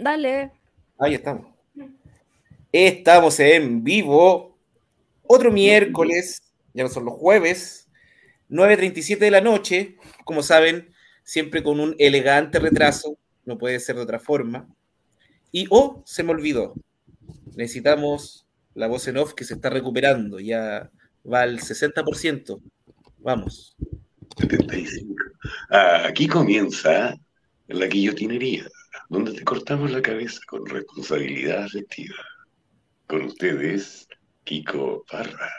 Dale. Ahí estamos. Estamos en vivo. Otro miércoles, ya no son los jueves, 9.37 de la noche. Como saben, siempre con un elegante retraso, no puede ser de otra forma. Y, oh, se me olvidó. Necesitamos la voz en off que se está recuperando, ya va al 60%. Vamos. 75. Ah, aquí comienza la guillotinería, donde te cortamos la cabeza con responsabilidad afectiva. Con ustedes, Kiko Parra.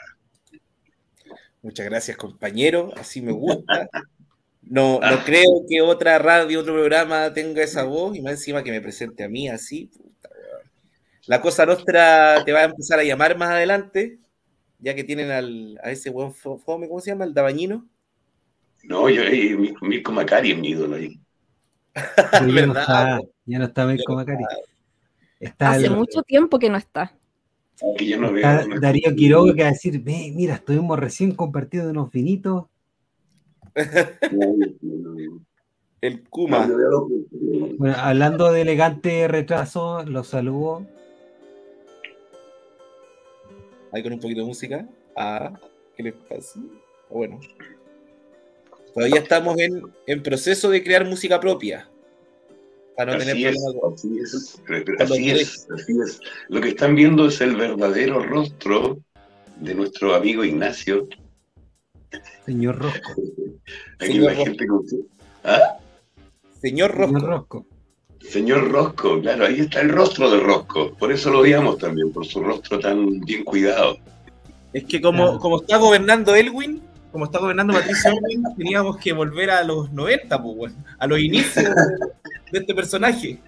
Muchas gracias, compañero. Así me gusta. No, no creo que otra radio, otro programa tenga esa voz y más encima que me presente a mí así. Puta, la cosa nuestra te va a empezar a llamar más adelante, ya que tienen al, a ese buen fome, ¿cómo se llama? El Dabañino. No, yo, eh, Mirko Macari es mi ídolo ahí. Ya, no está, ya no está Mirko Macari. Está Hace mucho tiempo que no está. Que yo no está veo, Darío Quiroga que va a decir, Ve, mira, estuvimos recién compartiendo unos vinitos. El Kuma. Bueno, hablando de elegante retraso, los saludo ahí con un poquito de música. Ah, ¿qué les pasa? Bueno. Todavía estamos en, en proceso de crear música propia. Para no así tener es, así, es, así es, así es. Lo que están viendo es el verdadero rostro de nuestro amigo Ignacio. Señor Rosco. Aquí Señor Rosco. gente con... ¿Ah? Señor Rosco. Señor Rosco. Señor Rosco, claro, ahí está el rostro de Rosco. Por eso lo odiamos también, por su rostro tan bien cuidado. Es que como, claro. como está gobernando Elwin, como está gobernando Patricio Elwin, teníamos que volver a los 90, pues, a los inicios de este personaje.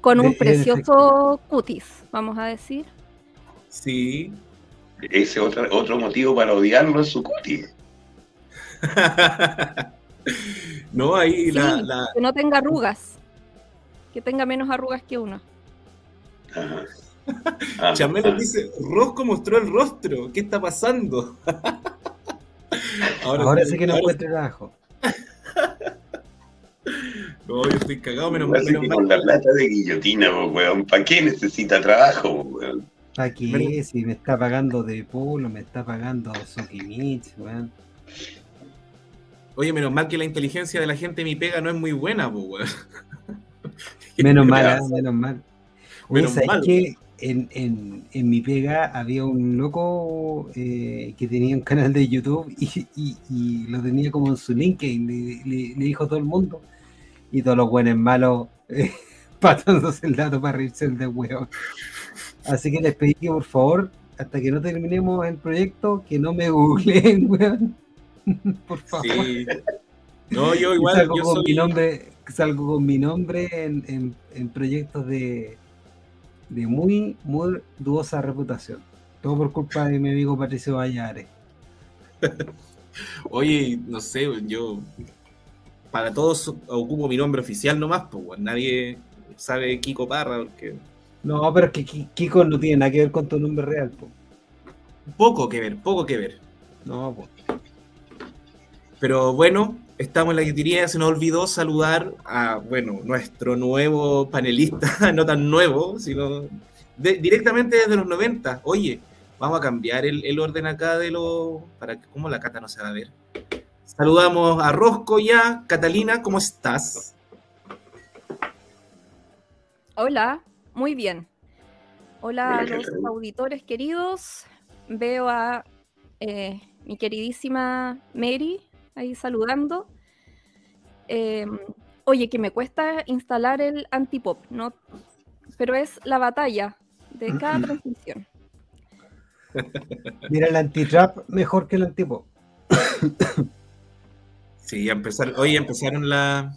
Con un precioso cutis, vamos a decir. Sí. Ese otro, otro motivo para odiarlo es su cutis. no, ahí sí, la, la, Que no tenga arrugas. Que tenga menos arrugas que uno. Ajá. Chamelo dice, Rosco mostró el rostro, ¿qué está pasando? ahora, ahora sí que no encuentre trabajo. No, yo estoy cagado, menos mal. Menos con la plata de guillotina, weón, ¿para qué necesita trabajo, weón? ¿Para qué? Menos... Si me está pagando de polo, me está pagando Sokimich, weón. Oye, menos mal que la inteligencia de la gente mi pega no es muy buena, pues, weón. Menos mal, menos mal. Menos mal. Que en, en, en, mi pega había un loco eh, que tenía un canal de YouTube y, y, y, lo tenía como en su LinkedIn, le, le, le dijo a todo el mundo y todos los buenos malos eh, patándose el dato para reírse el de huevo. Así que les pedí que por favor, hasta que no terminemos el proyecto, que no me googleen, weón. por favor. Sí. No, yo igual. Salgo, yo con, soy... mi nombre, salgo con mi nombre en, en, en proyectos de de muy, muy dudosa reputación. Todo por culpa de mi amigo Patricio Vallares. Oye, no sé, yo para todos ocupo mi nombre oficial nomás, pues nadie sabe Kiko Parra porque... No, pero es que Kiko no tiene nada que ver con tu nombre real. Poco que ver, poco que ver. No, pues. Pero bueno, estamos en la guitiría, se nos olvidó saludar a, bueno, nuestro nuevo panelista, no tan nuevo, sino de, directamente desde los 90. Oye, vamos a cambiar el, el orden acá de lo... para que como la cata no se va a ver. Saludamos a Rosco ya. Catalina, ¿cómo estás? Hola, muy bien. Hola a los auditores queridos. Veo a eh, mi queridísima Mary ahí saludando. Eh, oye, que me cuesta instalar el antipop, ¿no? Pero es la batalla de cada transmisión. Mira, el antitrap mejor que el antipop. Sí, empezar, hoy empezaron la,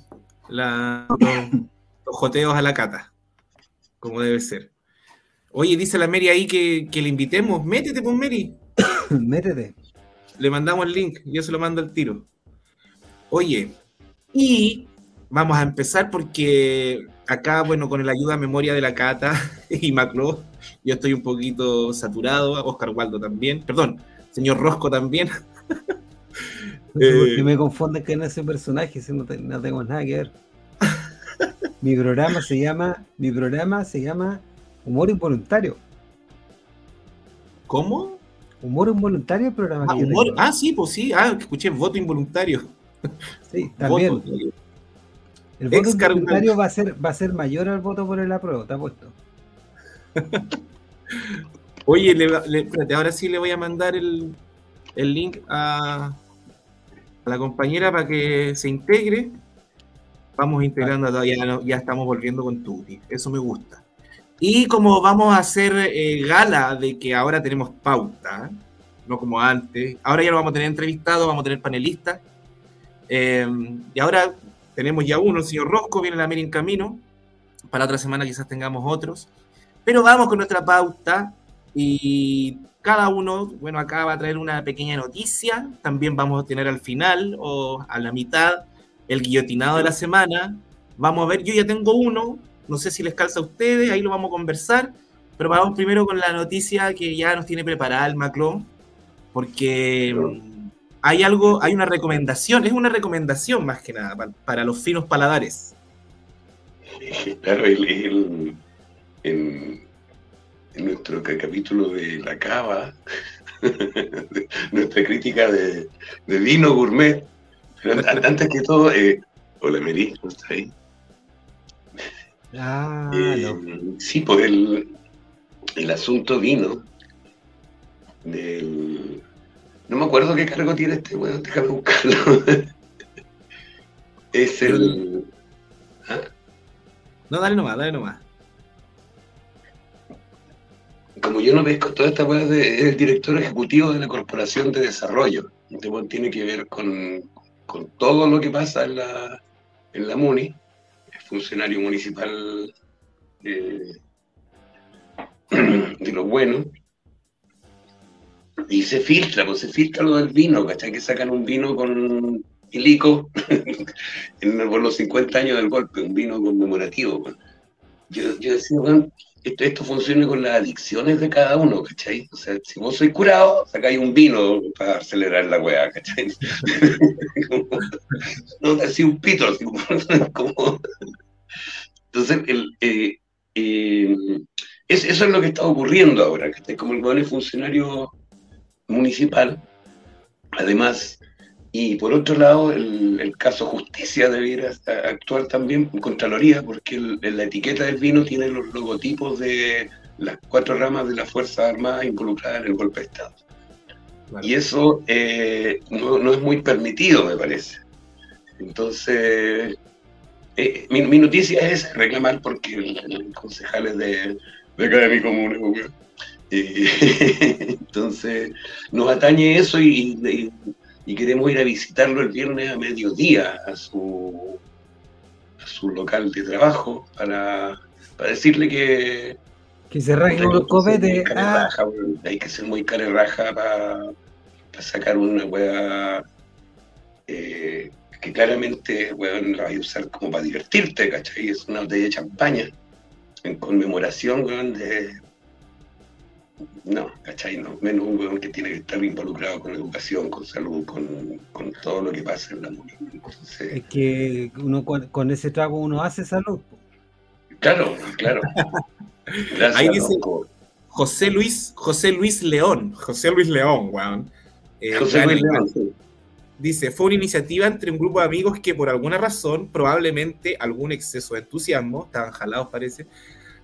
la, los, los, joteos a la cata, como debe ser. Oye, dice la Mary ahí que, que le invitemos. Métete, pues, Mary. Métete. Le mandamos el link, yo se lo mando al tiro. Oye, y vamos a empezar porque acá, bueno, con la ayuda a memoria de la Cata y Maclo, yo estoy un poquito saturado, Oscar Waldo también, perdón, señor Rosco también. No sé por qué me confundes con ese personaje si no, te, no tengo nada que ver. Mi programa se llama, mi programa se llama Humor Involuntario. ¿Cómo? Humor involuntario el programa ah, humor, ah, sí, pues sí. Ah, escuché voto involuntario. Sí, también. el voto involuntario va a ser, va a ser mayor al voto por el apruebo, está puesto. Oye, espérate, ahora sí le voy a mandar el, link a, la compañera para que se integre. Vamos integrando, ya, estamos volviendo con Tuti. Eso me gusta. Y como vamos a hacer eh, gala de que ahora tenemos pauta, no como antes, ahora ya lo vamos a tener entrevistado, vamos a tener panelistas. Eh, y ahora tenemos ya uno, el señor Rosco, viene la Mary en camino. Para otra semana quizás tengamos otros. Pero vamos con nuestra pauta y cada uno, bueno, acá va a traer una pequeña noticia. También vamos a tener al final o a la mitad el guillotinado de la semana. Vamos a ver, yo ya tengo uno, no sé si les calza a ustedes, ahí lo vamos a conversar. Pero vamos primero con la noticia que ya nos tiene preparada el Macron, porque mm, hay algo, hay una recomendación, es una recomendación más que nada para, los finos paladares. Claro, el, en, nuestro capítulo de la cava, nuestra crítica de, vino gourmet, antes que todo, eh, hola Meri, ¿cómo estás ahí? Ah, eh, Sí, pues el, el asunto vino del... No me acuerdo qué cargo tiene este weón, déjame buscarlo. es el... ¿Ah? No, dale nomás, dale nomás. Como yo no ves toda esta weá es el director ejecutivo de la Corporación de Desarrollo. Este tiene que ver con, con todo lo que pasa en la, en la MUNI funcionario municipal de, lo bueno. Y se filtra, pues se filtra lo del vino, ¿cachai? Que sacan un vino con ilico en, por los 50 años del golpe, un vino conmemorativo. Pues. Yo decía, bueno, esto, esto funciona con las adicciones de cada uno, ¿cachai? O sea, si vos sois curado, sacáis un vino para acelerar la weá, ¿cachai? no, así un pito, así como... Entonces, eh, eh, eso es lo que está ocurriendo ahora, que como el funcionario municipal, además, y por otro lado, el, caso justicia debiera actuar también en Contraloría, porque la etiqueta del vino tiene los logotipos de las cuatro ramas de la Fuerza Armada involucradas en el golpe de Estado. Y eso eh, no, es muy permitido, me parece. Entonces, eh, mi, noticia es reclamar porque el, concejales de, de acá de mi comuna, entonces nos atañe eso y, queremos ir a visitarlo el viernes a mediodía a su, a su local de trabajo para, decirle que... Que se rajen los copetes. Ah. Hay que ser muy cara raja para sacar una hueá eh, que claramente, weón, la vas a usar como para divertirte, ¿cachai? Es una botella de champaña en conmemoración, weón, de... No, ¿cachai? No, menos un weón que tiene que estar involucrado con educación, con salud, con, con todo lo que pasa en la música. Es que uno con, ese trago uno hace salud. Claro, claro. Ahí dice José Luis, José Luis León, José Luis León, weón. Eh, José Luis León, sí. Dice, fue una iniciativa entre un grupo de amigos que por alguna razón, probablemente algún exceso de entusiasmo, estaban jalados parece,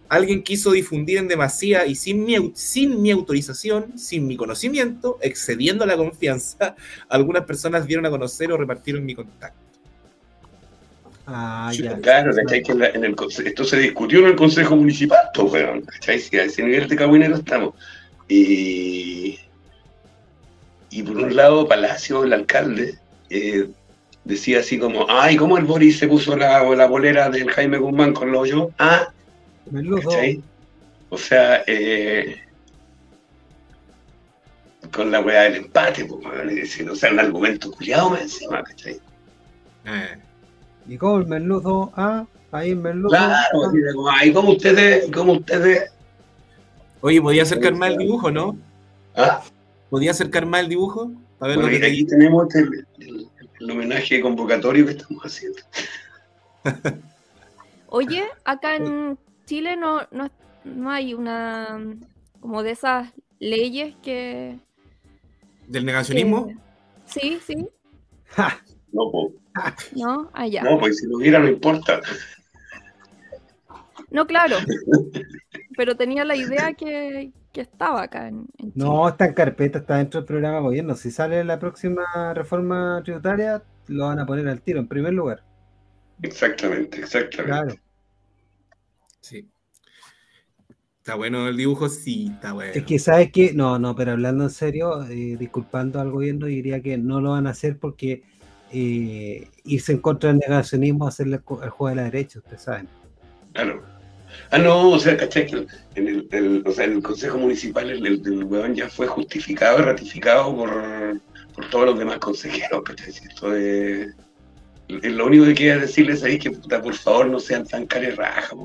alguien quiso difundir en demasía y sin mi, sin mi autorización, sin mi conocimiento, excediendo la confianza, algunas personas dieron a conocer o repartieron mi contacto. Ah, ya. Claro, ¿cachai? Que en el, esto se discutió en el Consejo Municipal, pues, ¿cachai? Si a ese nivel de cabinero estamos. Y y por un lado Palacio, el alcalde, eh, decía así como, ay, ¿cómo el Boris se puso la, la bolera del Jaime Guzmán con lo yo? Ah, O sea, eh, con la weá del empate, pues, o sea, un argumento culiado más encima, ¿cachai? Eh. Y como el merluzo, ah, ahí el merluzo. Claro, ah. como, ay, como ustedes, como ustedes. Oye, podía acercarme al dibujo, ¿no? Ah. ¿Podía acercar más el dibujo? A ver bueno, aquí tenemos el, homenaje convocatorio que estamos haciendo. Oye, acá en Chile no, no, hay una como de esas leyes que... ¿Del negacionismo? sí, sí. No, pues. No, allá. No, pues si lo hubiera no importa. No, claro. Pero tenía la idea que, estaba acá en, No, está en carpeta, está dentro del programa gobierno. Si sale la próxima reforma tributaria, lo van a poner al tiro en primer lugar. Exactamente, exactamente. Claro. Sí. Está bueno el dibujo, sí, está bueno. Es que, ¿sabes qué? No, no, pero hablando en serio, eh, disculpando al gobierno, diría que no lo van a hacer porque eh, irse en contra del negacionismo, hacerle el juego de la derecha, ustedes saben. Claro. Ah, no, o sea, ¿cachai? En el, o sea, en el Consejo Municipal el, el, huevón ya fue justificado y ratificado por, por todos los demás consejeros, ¿cachai? Esto de, lo único que queda decirles ahí es que, puta, por favor, no sean tan carerrajas,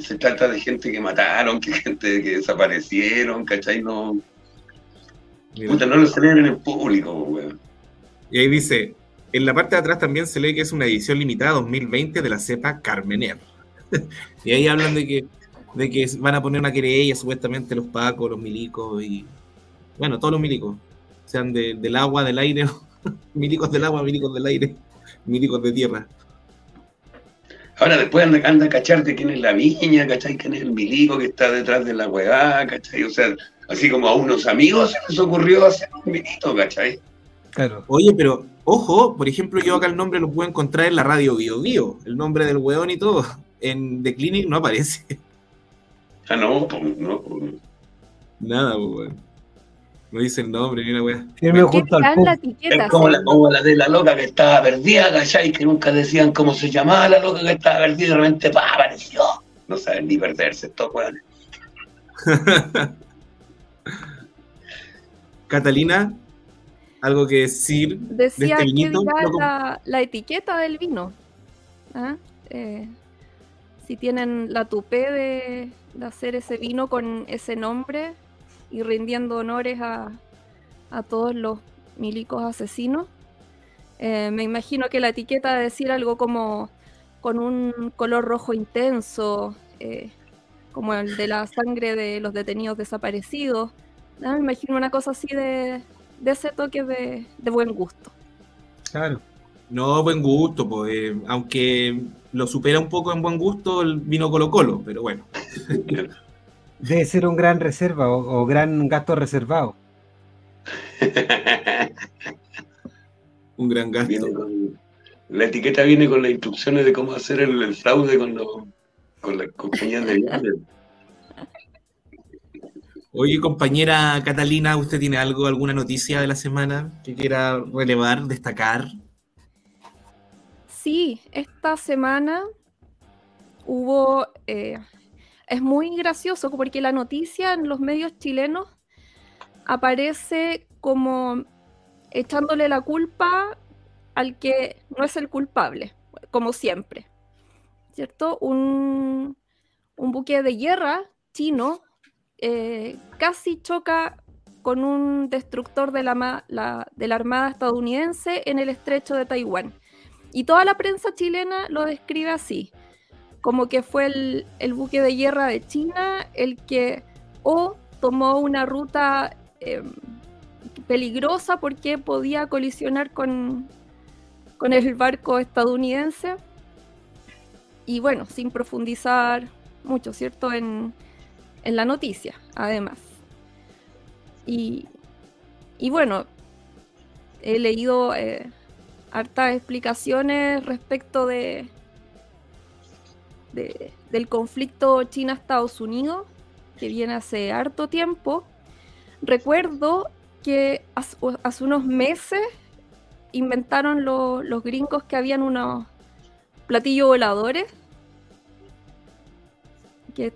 se trata de gente que mataron, que gente que desaparecieron, ¿cachai? No, puta, no lo celebren en público, weón. Y ahí dice, en la parte de atrás también se lee que es una edición limitada 2020 de la cepa Carmener. y ahí hablan de que, de que van a poner una querella, supuestamente los pacos, los milicos y. Bueno, todos los milicos. Sean del agua, del aire, milicos del agua, milicos del aire, milicos de tierra. Ahora después anda, anda a cachar de quién es la viña, ¿cachai? ¿Quién es el milico que está detrás de la hueá, ¿cachai? O sea, así como a unos amigos se les ocurrió hacer un milito, ¿cachai? Claro. Oye, pero ojo, por ejemplo, yo acá el nombre lo puedo encontrar en la radio Bio Bio, el nombre del weón y todo. En The Clinic no aparece. Ah, no, pues no. Nada, pues, weón. No dice el nombre ni una weá. junto al la etiqueta, es como, la, como la de la loca que estaba perdida, ¿cachai? Que nunca decían cómo se llamaba la loca que estaba perdida y de repente ¡pah! apareció. No saben ni perderse estos weones. Catalina, algo que decir. Decía este que la, la, etiqueta del vino. ¿Ah? Eh, si tienen la tupé de, hacer ese vino con ese nombre y rindiendo honores a, todos los milicos asesinos. Eh, me imagino que la etiqueta de decir algo como con un color rojo intenso, eh, como el de la sangre de los detenidos desaparecidos. Me imagino una cosa así de, de ese toque de, buen gusto. Claro. No, buen gusto, pues, aunque lo supera un poco en buen gusto el vino Colo Colo, pero bueno. Debe ser un gran reserva o, gran gasto reservado. un gran gasto. la etiqueta viene con las instrucciones de cómo hacer el, fraude con, con las compañías de viajes. Oye, compañera Catalina, ¿usted tiene algo, alguna noticia de la semana que quiera relevar, destacar? Sí, esta semana hubo... Eh, es muy gracioso porque la noticia en los medios chilenos aparece como echándole la culpa al que no es el culpable, como siempre. ¿Cierto? Un, un buque de guerra chino eh, casi choca con un destructor de la, de la Armada estadounidense en el estrecho de Taiwán. Y toda la prensa chilena lo describe así, como que fue el, buque de guerra de China el que o tomó una ruta em, peligrosa porque podía colisionar con, con el barco estadounidense. Y bueno, sin profundizar mucho, ¿cierto? En, en la noticia, además. Y, bueno, he leído eh, hartas explicaciones respecto de, del conflicto China-Estados Unidos, que viene hace harto tiempo. Recuerdo que hace, unos meses inventaron los gringos que habían unos platillos voladores que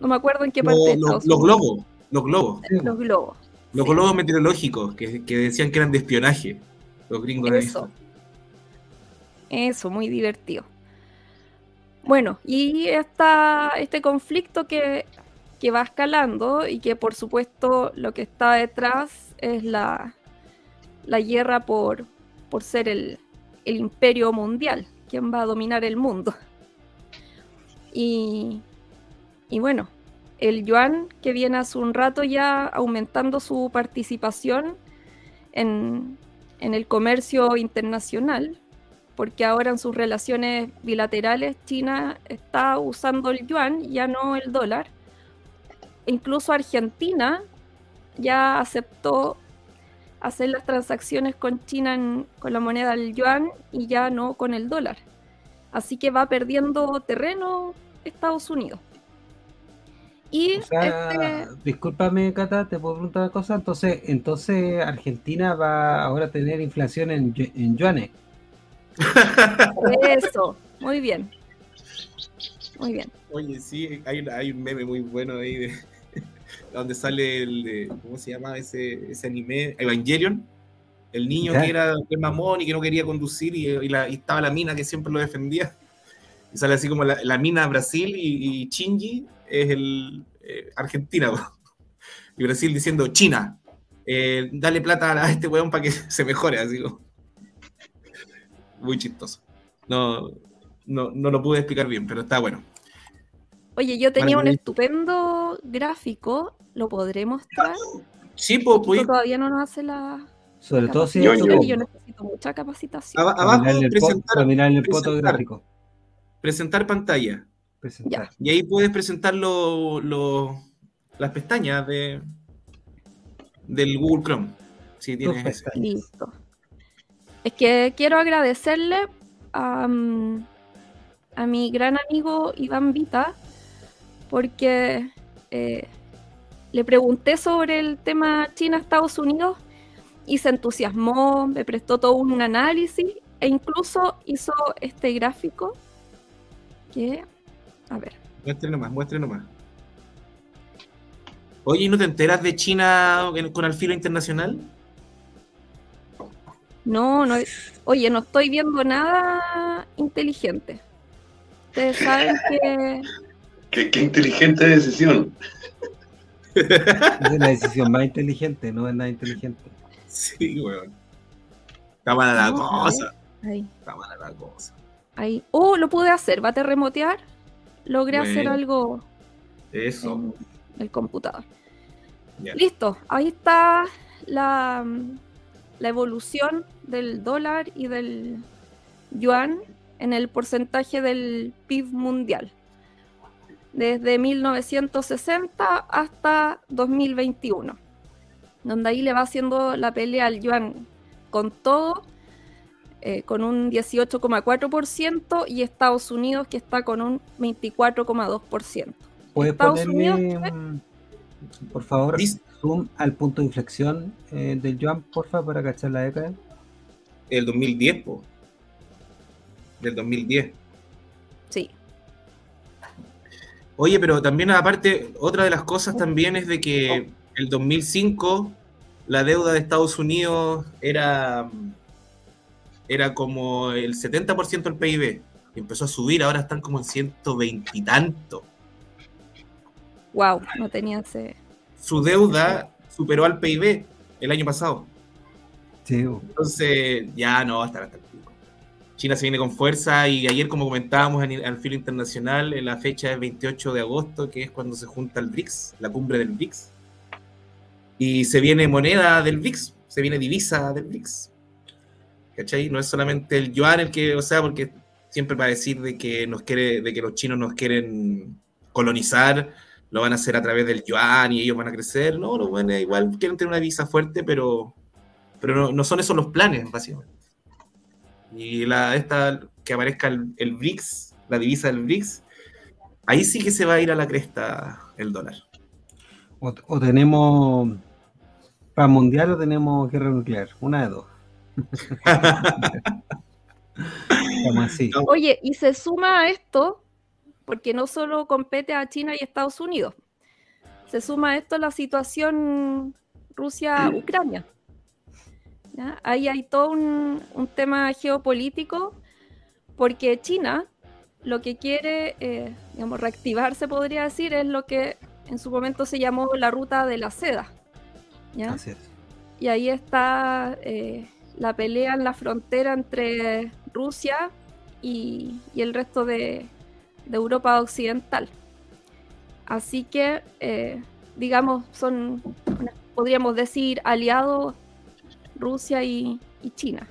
no me acuerdo en qué parte. los globos, los globos. Los globos. Los globos meteorológicos que, decían que eran de espionaje. Los gringos Eso. Eso, muy divertido. Bueno, y esta, este conflicto que, va escalando y que por supuesto lo que está detrás es la, la guerra por, por ser el, el imperio mundial, quien va a dominar el mundo. Y, y bueno, el yuan que viene hace un rato ya aumentando su participación en, en el comercio internacional, porque ahora en sus relaciones bilaterales China está usando el yuan, ya no el dólar. incluso Argentina ya aceptó hacer las transacciones con China con la moneda del yuan y ya no con el dólar. Así que va perdiendo terreno Estados Unidos. Y este... discúlpame, Cata, te puedo preguntar una cosa. Entonces, entonces Argentina va ahora a tener inflación en, en yuanes. Eso, muy bien. Muy bien. Oye, sí, hay, hay un meme muy bueno ahí de donde sale el, ¿cómo se llama ese, ese anime? Evangelion. El niño que era el mamón y que no quería conducir y, estaba la mina que siempre lo defendía. Y sale así como la, mina Brasil y, Chingy es el eh, Argentina. Y Brasil diciendo, China, eh, dale plata a este weón para que se mejore. Así Muy chistoso. No, no, no lo pude explicar bien, pero está bueno. Oye, yo tenía un estupendo gráfico, ¿lo podré mostrar? Sí, pues, pues. Todavía no nos hace la. Sobre todo si yo, yo, necesito mucha capacitación. Abajo, presentar, mirar el gráfico. Presentar pantalla. Presentar. Y ahí puedes presentar lo, lo, las pestañas de, del Google Chrome. Si tienes Listo. Es que quiero agradecerle a, mi gran amigo Iván Vita porque eh, le pregunté sobre el tema China-Estados Unidos y se entusiasmó, me prestó todo un análisis e incluso hizo este gráfico que, a ver. Muestre nomás, muestre nomás. Oye, ¿no te enteras de China con el filo internacional? No, no. Oye, no estoy viendo nada inteligente. Ustedes saben que Qué, inteligente decisión. Es la decisión más inteligente, no es nada inteligente. Sí, weón. Está mala la cosa. Ahí. Está mala la cosa. Ahí. Oh, lo pude hacer. Va a terremotear. Logré hacer algo. Eso. En el computador. Listo. Ahí está la, la evolución del dólar y del yuan en el porcentaje del PIB mundial desde 1960 hasta 2021, donde ahí le va haciendo la pelea al yuan con todo, eh, con un 18,4% y Estados Unidos que está con un 24,2%. ¿Puedes ponerle, mm, por favor, zoom al punto de inflexión eh, del yuan, porfa, para cachar la década? El 2010, po. Del 2010. Sí. Oye, pero también aparte, otra de las cosas también es de que el 2005 la deuda de Estados Unidos era, era como el 70% del PIB. empezó a subir, ahora están como en 120 y tanto. Wow, no tenía ese... Su deuda superó al PIB el año pasado. Sí. Entonces, ya no, hasta, hasta China se viene con fuerza y ayer, como comentábamos en, al filo internacional, la fecha es 28 de agosto, que es cuando se junta el BRICS, la cumbre del BRICS. Y se viene moneda del BRICS, se viene divisa del BRICS. ¿Cachai? No es solamente el yuan el que, o sea, porque siempre va a decir de que nos quiere, de que los chinos nos quieren colonizar, lo van a hacer a través del yuan y ellos van a crecer. No, no bueno, igual quieren tener una divisa fuerte, pero, pero no, no son esos los planes, básicamente. Y la, esta que aparezca el, el BRICS, la divisa del BRICS, ahí sí que se va a ir a la cresta el dólar. O, tenemos paz mundial o tenemos guerra nuclear, una de dos. así. Oye, y se suma a esto, porque no solo compete a China y Estados Unidos, se suma a esto la situación Rusia-Ucrania. Ahí hay todo un, tema geopolítico, porque China lo que quiere, eh, digamos, reactivarse, podría decir, es lo que en su momento se llamó la ruta de la seda. Y ahí está eh, la pelea en la frontera entre Rusia y, el resto de, Europa Occidental. Así que, eh, digamos, son, podríamos decir, aliados Rusia y, China.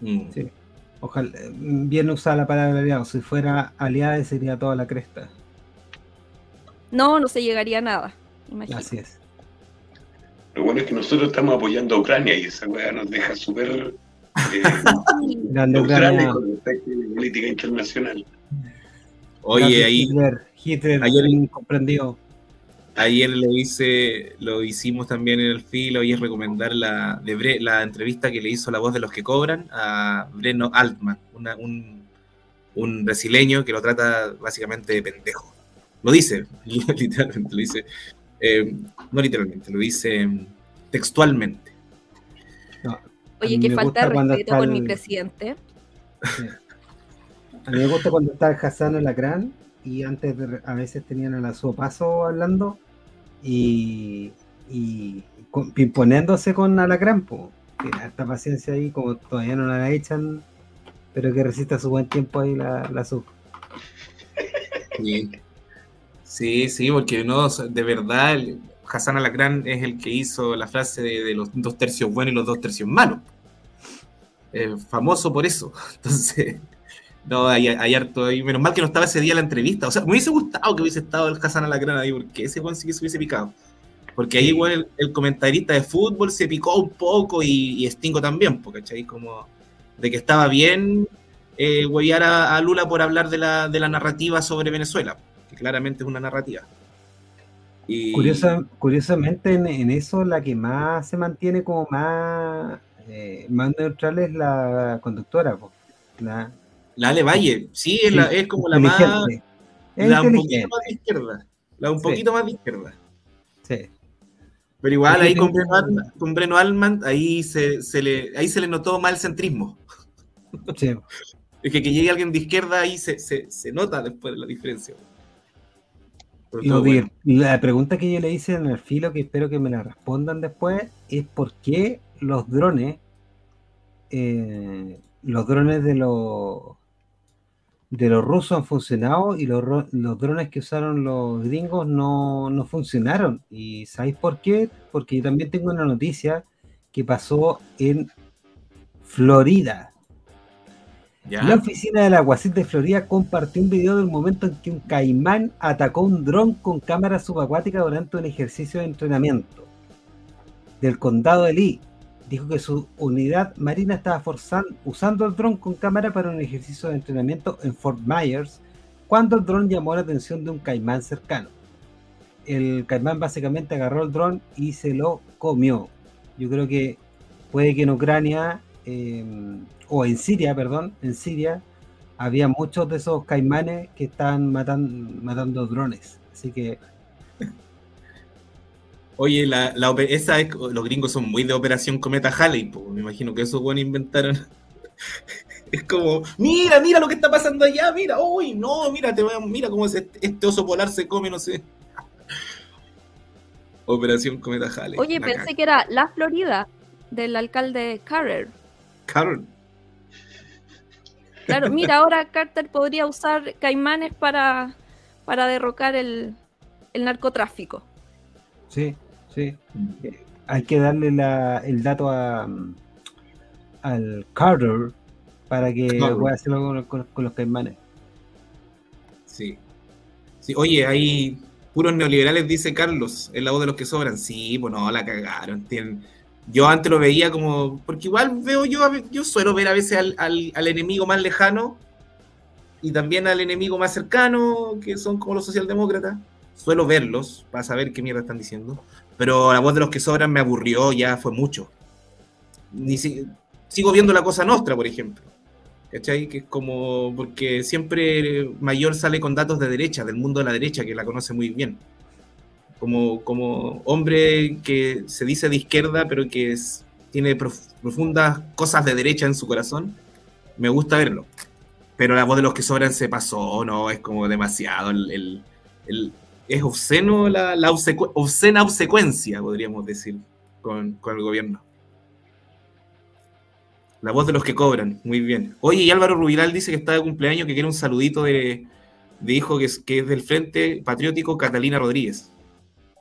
Mm. Sí. Ojalá, bien usada la palabra aliado. Si fuera aliada sería toda la cresta. No, no se llegaría a nada. Así es. Lo bueno es que nosotros estamos apoyando a Ucrania y esa weá nos deja súper eh, con respecto a la política internacional. Oye, ahí. Hitler, ayer comprendió. Ayer lo hice, lo hicimos también en el filo y es recomendar la, de la entrevista que le hizo la voz de los que cobran a Breno Altman, un, un brasileño que lo trata básicamente de pendejo. Lo dice, literalmente, lo dice, eh, no literalmente, lo dice textualmente. Oye, qué falta de respeto con mi presidente. A mí me gusta cuando está Hassan en la gran y antes a veces tenían a la paso hablando y, y imponiéndose con Alacrán, tiene esta paciencia ahí, como todavía no la echan, pero que resista su buen tiempo ahí la, la sub. Sí. sí, porque no, de verdad, Hassan Alacrán es el que hizo la frase de, los dos tercios buenos y los dos tercios malos. famoso por eso. Entonces, no, hay, hay, harto ahí. Menos mal que no estaba ese día la entrevista. O sea, me hubiese gustado que hubiese estado el Hassan Alacrán ahí, porque ese Juan sí que se hubiese picado. Porque ahí igual el, comentarista de fútbol se picó un poco y, y Stingo también, ¿cachai? Como de que estaba bien eh, a, Lula por hablar de la, de la narrativa sobre Venezuela, que claramente es una narrativa. Y... curiosamente en, eso la que más se mantiene como más, eh, más neutral es la conductora. La, la Ale Valle, sí, es, la, es como la más. la un poquito más de izquierda. La un poquito más de izquierda. Sí. Pero igual ahí con Breno, Alman, ahí se, se, le, ahí se le notó mal centrismo. Sí. Es que que llegue alguien de izquierda ahí se, se, se nota después de la diferencia. La pregunta que yo le hice en el filo, que espero que me la respondan después, es por qué los drones, eh, los drones de los de los rusos han funcionado y los, drones que usaron los gringos no, funcionaron. ¿Y sabéis por qué? Porque yo también tengo una noticia que pasó en Florida. La oficina del aguacil de Florida compartió un video del momento en que un caimán atacó un dron con cámara subacuática durante un ejercicio de entrenamiento del condado de Lee dijo que su unidad marina estaba usando el dron con cámara para un ejercicio de entrenamiento en Fort Myers cuando el dron llamó la atención de un caimán cercano. El caimán básicamente agarró el dron y se lo comió. Yo creo que puede que en Ucrania, em, o en Siria, perdón, en Siria, había muchos de esos caimanes que estaban matando drones. Así que Oye, la, la, esa es, los gringos son muy de Operación Cometa Halley, me imagino que esos buenos inventaron. es como, mira, mira lo que está pasando allá, mira, uy, no, mira, te, mira cómo es este, este, oso polar se come, no sé. Operación Cometa Halley. Oye, pensé que era la Florida del alcalde Carter. Carter. Claro, mira, ahora Carter podría usar caimanes para, para derrocar el, el narcotráfico. Sí, sí. Hay que darle el dato a, al Carter para que pueda hacerlo con, los caimanes. Sí. sí. Oye, hay puros neoliberales, dice Carlos, es la voz de los que sobran. Sí, bueno, pues la cagaron. Yo antes lo veía como, porque igual veo yo, yo suelo ver a veces al, al enemigo más lejano y también al enemigo más cercano, que son como los socialdemócratas suelo verlos para saber qué mierda están diciendo, pero la voz de los que sobran me aburrió, ya fue mucho. Ni sigo viendo la cosa nuestra, por ejemplo. ¿Cachai? Que es como, porque siempre Mayor sale con datos de derecha, del mundo de la derecha, que la conoce muy bien. Como, como hombre que se dice de izquierda, pero que tiene profundas cosas de derecha en su corazón, me gusta verlo. Pero la voz de los que sobran se pasó, no, es como demasiado el, es obsceno la, obscena obsecuencia, podríamos decir, con, el gobierno. La voz de los que cobran, muy bien. Oye, y Álvaro Rubiral dice que está de cumpleaños, que quiere un saludito de, hijo que es, que es del Frente Patriótico Catalina Rodríguez.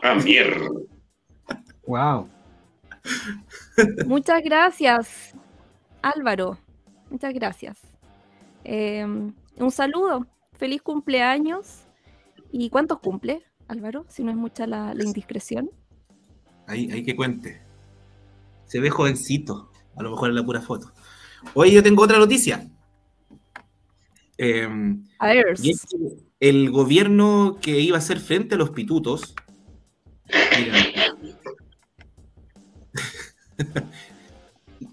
¡Ah, mierda! ¡Wow! Muchas gracias, Álvaro. Muchas gracias. Eh, un saludo. Feliz cumpleaños. ¿Y cuántos cumple, Álvaro? Si no es mucha la, indiscreción. Ahí, hay que cuente. Se ve jovencito. A lo mejor en la pura foto. Hoy yo tengo otra noticia. Em, a ver. el gobierno que iba a hacer frente a los pitutos.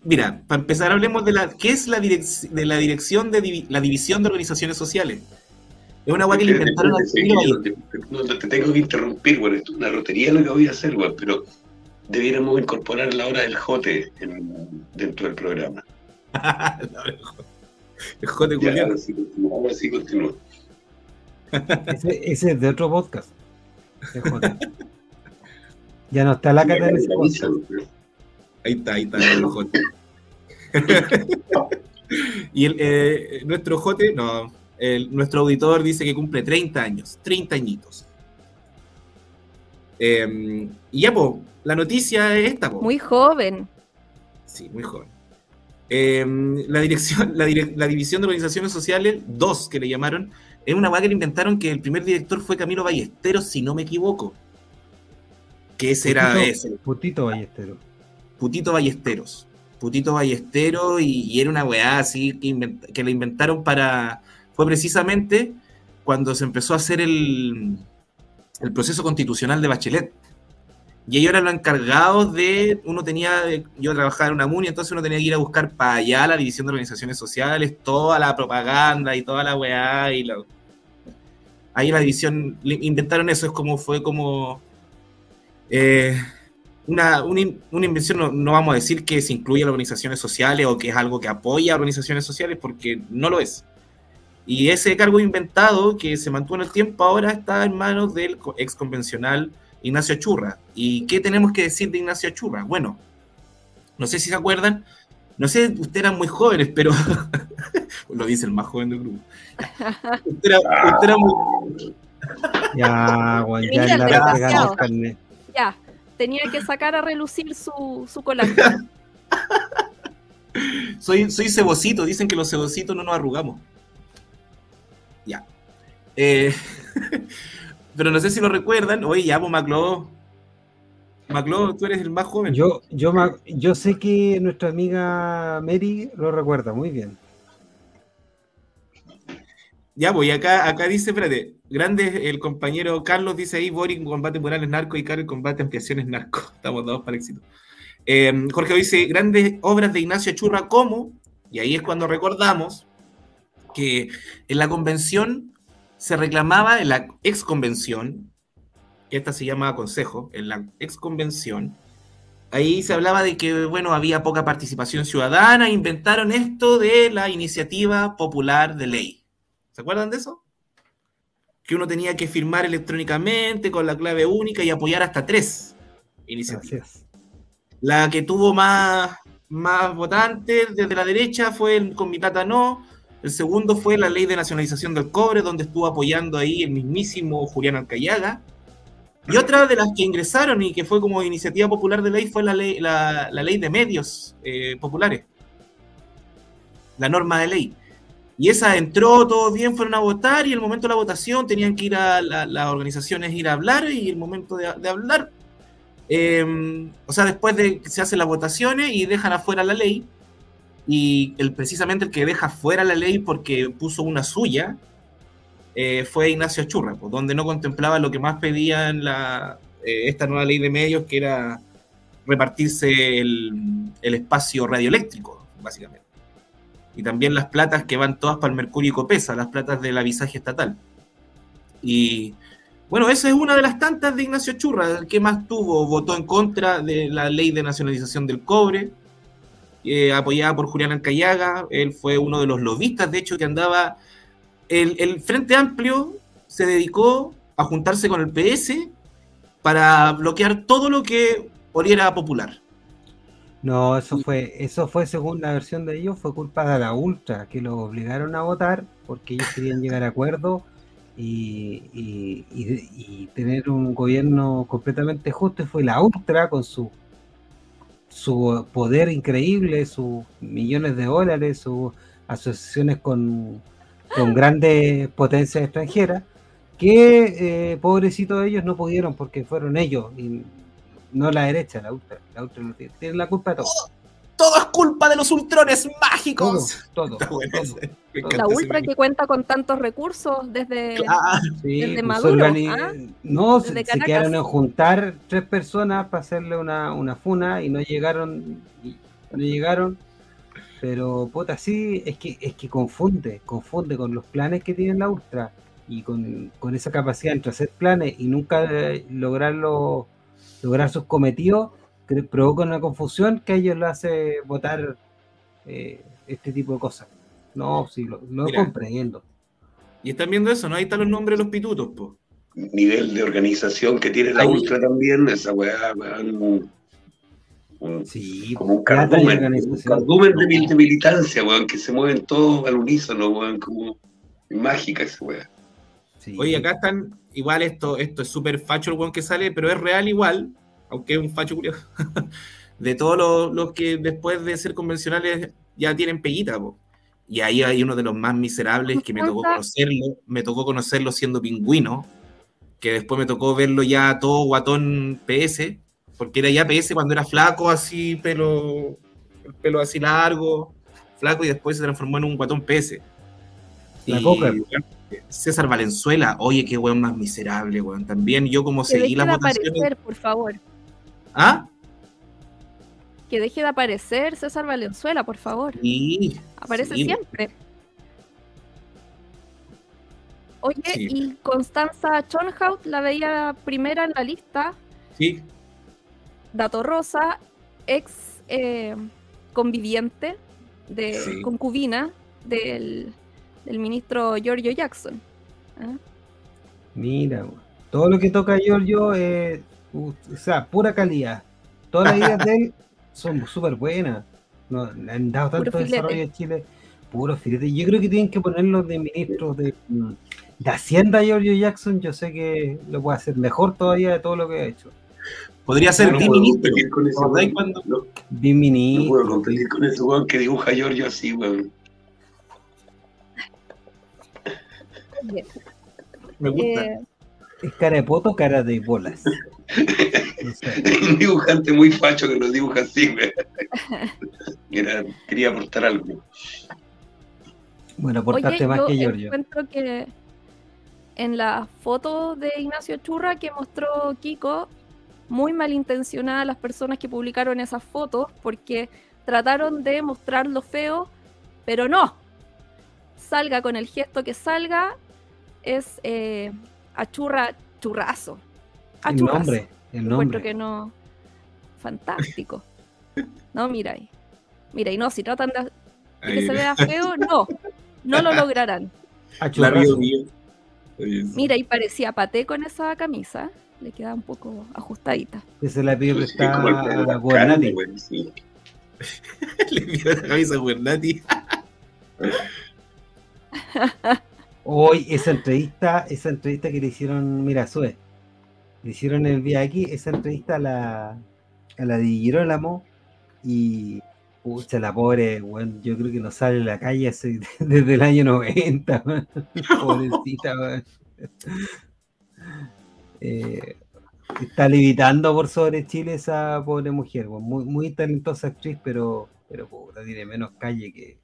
Mira, para empezar hablemos de la qué es la, de la dirección de la división de organizaciones sociales. Es una guay que le inventaron No te tengo que interrumpir, güey. Es una rotería lo que voy a hacer, güey, pero debiéramos incorporar la hora del jote dentro del programa. el jote ya, ahora sí continúa, sí continúa. ese, ese, es de otro podcast. ya no está la cara de ese. Ahí está, ahí está el jote. y el, eh, nuestro jote, no, el, nuestro auditor dice que cumple 30 años, 30 añitos. Eh, y ya, pues, la noticia es esta. Muy joven. Sí, muy joven. Em, la, dirección, la, División de Organizaciones Sociales, dos que le llamaron, es una vaga que inventaron que el primer director fue Camilo Ballesteros, si no me equivoco. Que ese era ese. Putito Ballesteros. Putito Ballesteros. Putito Ballesteros y, era una weá así que, que le inventaron para... Fue precisamente cuando se empezó a hacer el, el proceso constitucional de Bachelet y ellos eran los encargados de, uno tenía, yo trabajaba en una MUNI, entonces uno tenía que ir a buscar para allá la división de organizaciones sociales, toda la propaganda y toda la weá. Y la, ahí la división, inventaron eso, es como, fue como eh, una, una, invención, no, no, vamos a decir que se incluye a las organizaciones sociales o que es algo que apoya a organizaciones sociales, porque no lo es. Y ese cargo inventado que se mantuvo en el tiempo ahora está en manos del ex convencional Ignacio Churra. ¿Y qué tenemos que decir de Ignacio Churra? Bueno, no sé si se acuerdan, no sé, ustedes eran muy jóvenes, pero lo dice el más joven del grupo. Usted era, muy... ya, bueno, ya, la ya, tenía que sacar a relucir su, su colágeno. soy, soy cebocito, dicen que los cebocitos no nos arrugamos. Ya. Eh, pero no sé si lo recuerdan. Oye, ya, pues Maclo. Maclo, tú eres el más joven. Yo, yo, yo sé que nuestra amiga Mary lo recuerda muy bien. Ya, voy, pues, acá, acá dice, espérate, grande el compañero Carlos dice ahí, Boring, combate morales narco y Carlos combate ampliaciones narco. Estamos dados para éxito. Eh, Jorge dice, grandes obras de Ignacio Churra como, y ahí es cuando recordamos que en la convención se reclamaba en la ex convención, esta se llama consejo, en la ex convención, ahí se hablaba de que, bueno, había poca participación ciudadana, inventaron esto de la iniciativa popular de ley. ¿Se acuerdan de eso? Que uno tenía que firmar electrónicamente con la clave única y apoyar hasta tres iniciativas. La que tuvo más, más votantes desde la derecha fue el, con mi plata no, el segundo fue la ley de nacionalización del cobre, donde estuvo apoyando ahí el mismísimo Julián Alcayaga. Y otra de las que ingresaron y que fue como iniciativa popular de ley fue la ley, la, ley de medios eh, populares, la norma de ley. Y esa entró, todo bien, fueron a votar y el momento de la votación tenían que ir a las organizaciones, ir a hablar y el momento de, hablar, em, o sea, después de que se hacen las votaciones y dejan afuera la ley, y el, precisamente el que deja fuera la ley porque puso una suya eh, fue Ignacio Churra, pues, donde no contemplaba lo que más pedía en la, eh, esta nueva ley de medios, que era repartirse el, espacio radioeléctrico, básicamente. Y también las platas que van todas para el Mercurio y Copesa, las platas del avisaje estatal. Y bueno, esa es una de las tantas de Ignacio Churra. El que más tuvo, votó en contra de la ley de nacionalización del cobre, eh, apoyada por Julián Alcayaga. Él fue uno de los lobistas, de hecho, que andaba. El, Frente Amplio se dedicó a juntarse con el PS para bloquear todo lo que oliera popular. No, eso fue, eso fue según la versión de ellos, fue culpa de la Ultra, que los obligaron a votar porque ellos querían llegar a acuerdo y, y, tener un gobierno completamente justo. Y fue la Ultra con su, su poder increíble, sus millones de dólares, sus asociaciones con, con grandes potencias extranjeras, que eh, pobrecitos ellos no pudieron porque fueron ellos y no la derecha, la ultra. La ultra no tiene, la culpa de todo. todo es culpa de los ultrones mágicos. Todo, todo, La ultra que cuenta con tantos recursos desde, desde pues, Maduro. ¿ah? No, se, quedaron en juntar tres personas para hacerle una, una funa y no llegaron. no llegaron. Pero puta, sí, es que, es que confunde, confunde con los planes que tiene la Ultra y con, con esa capacidad entre hacer planes y nunca eh, lograrlo lograr sus cometidos, que provoca una confusión que a ellos lo hace votar eh, este tipo de cosas. No, sí, lo, comprendo. Y están viendo eso, ¿no? Ahí están los nombres de los pitutos, po. Nivel de organización que tiene la Ultra también, esa weá, weón. sí, como un cardumen, un cardumen de, militancia, weón, que se mueven todos al unísono, weón, como mágica esa weá. Oye, acá están igual esto, esto es súper facho el weón que sale, pero es real igual, aunque es un facho curioso, de todos los, que después de ser convencionales ya tienen peguita, Y ahí hay uno de los más miserables que me tocó conocerlo, me tocó conocerlo siendo pingüino, que después me tocó verlo ya todo guatón PS, porque era ya PS cuando era flaco, así, pelo, el pelo así largo, flaco, y después se transformó en un guatón PS. La coca. César Valenzuela, oye, qué weón más miserable, weón. También yo como seguí la votación. Que deje de aparecer, por favor. ¿Ah? Que deje de aparecer César Valenzuela, por favor. Sí. Aparece siempre. Oye, y Constanza Chonhout la veía primera en la lista. Sí. Dato Rosa, ex eh, conviviente de concubina del el ministro Giorgio Jackson. ¿ah? Mira, todo lo que toca Giorgio es, o sea, pura calidad. Todas las ideas de él son súper buenas. No, le han dado tanto desarrollo a Chile. Puro filete. Yo creo que tienen que ponerlo de ministros de, de Hacienda Giorgio Jackson. Yo sé que lo puede hacer mejor todavía de todo lo que ha hecho. Podría ser no biministro. No, biministro. puedo competir con ese weón que dibuja Giorgio así, weón. Me gusta. Eh, ¿Es cara de poto o cara de bolas? Un dibujante muy facho que nos dibuja así, quería aportar algo. Bueno, aportaste más que Giorgio. encuentro que en la foto de Ignacio Churra que mostró Kiko, muy malintencionadas las personas que publicaron esas fotos porque trataron de mostrar lo feo, pero no. Salga con el gesto que salga, es eh, Achurra Churrazo. El nombre, el nombre. que no. Fantástico. No, mira ahí. Mira, y no, si tratan de, que se vea feo, no. No lo lograrán. Mira, y parecía paté con esa camisa. Le queda un poco ajustadita. Ese la pidió está a Guernati. Le pidió la camisa a Guernati. Hoy esa entrevista, esa entrevista que le hicieron, mira, Sue, le hicieron el día aquí, esa entrevista a la, a la de Girolamo y pucha, la pobre, bueno, yo creo que no sale a la calle desde el año 90, pobrecita, eh, está levitando por sobre Chile esa pobre mujer, muy, muy talentosa actriz, pero, pero puta, tiene menos calle que...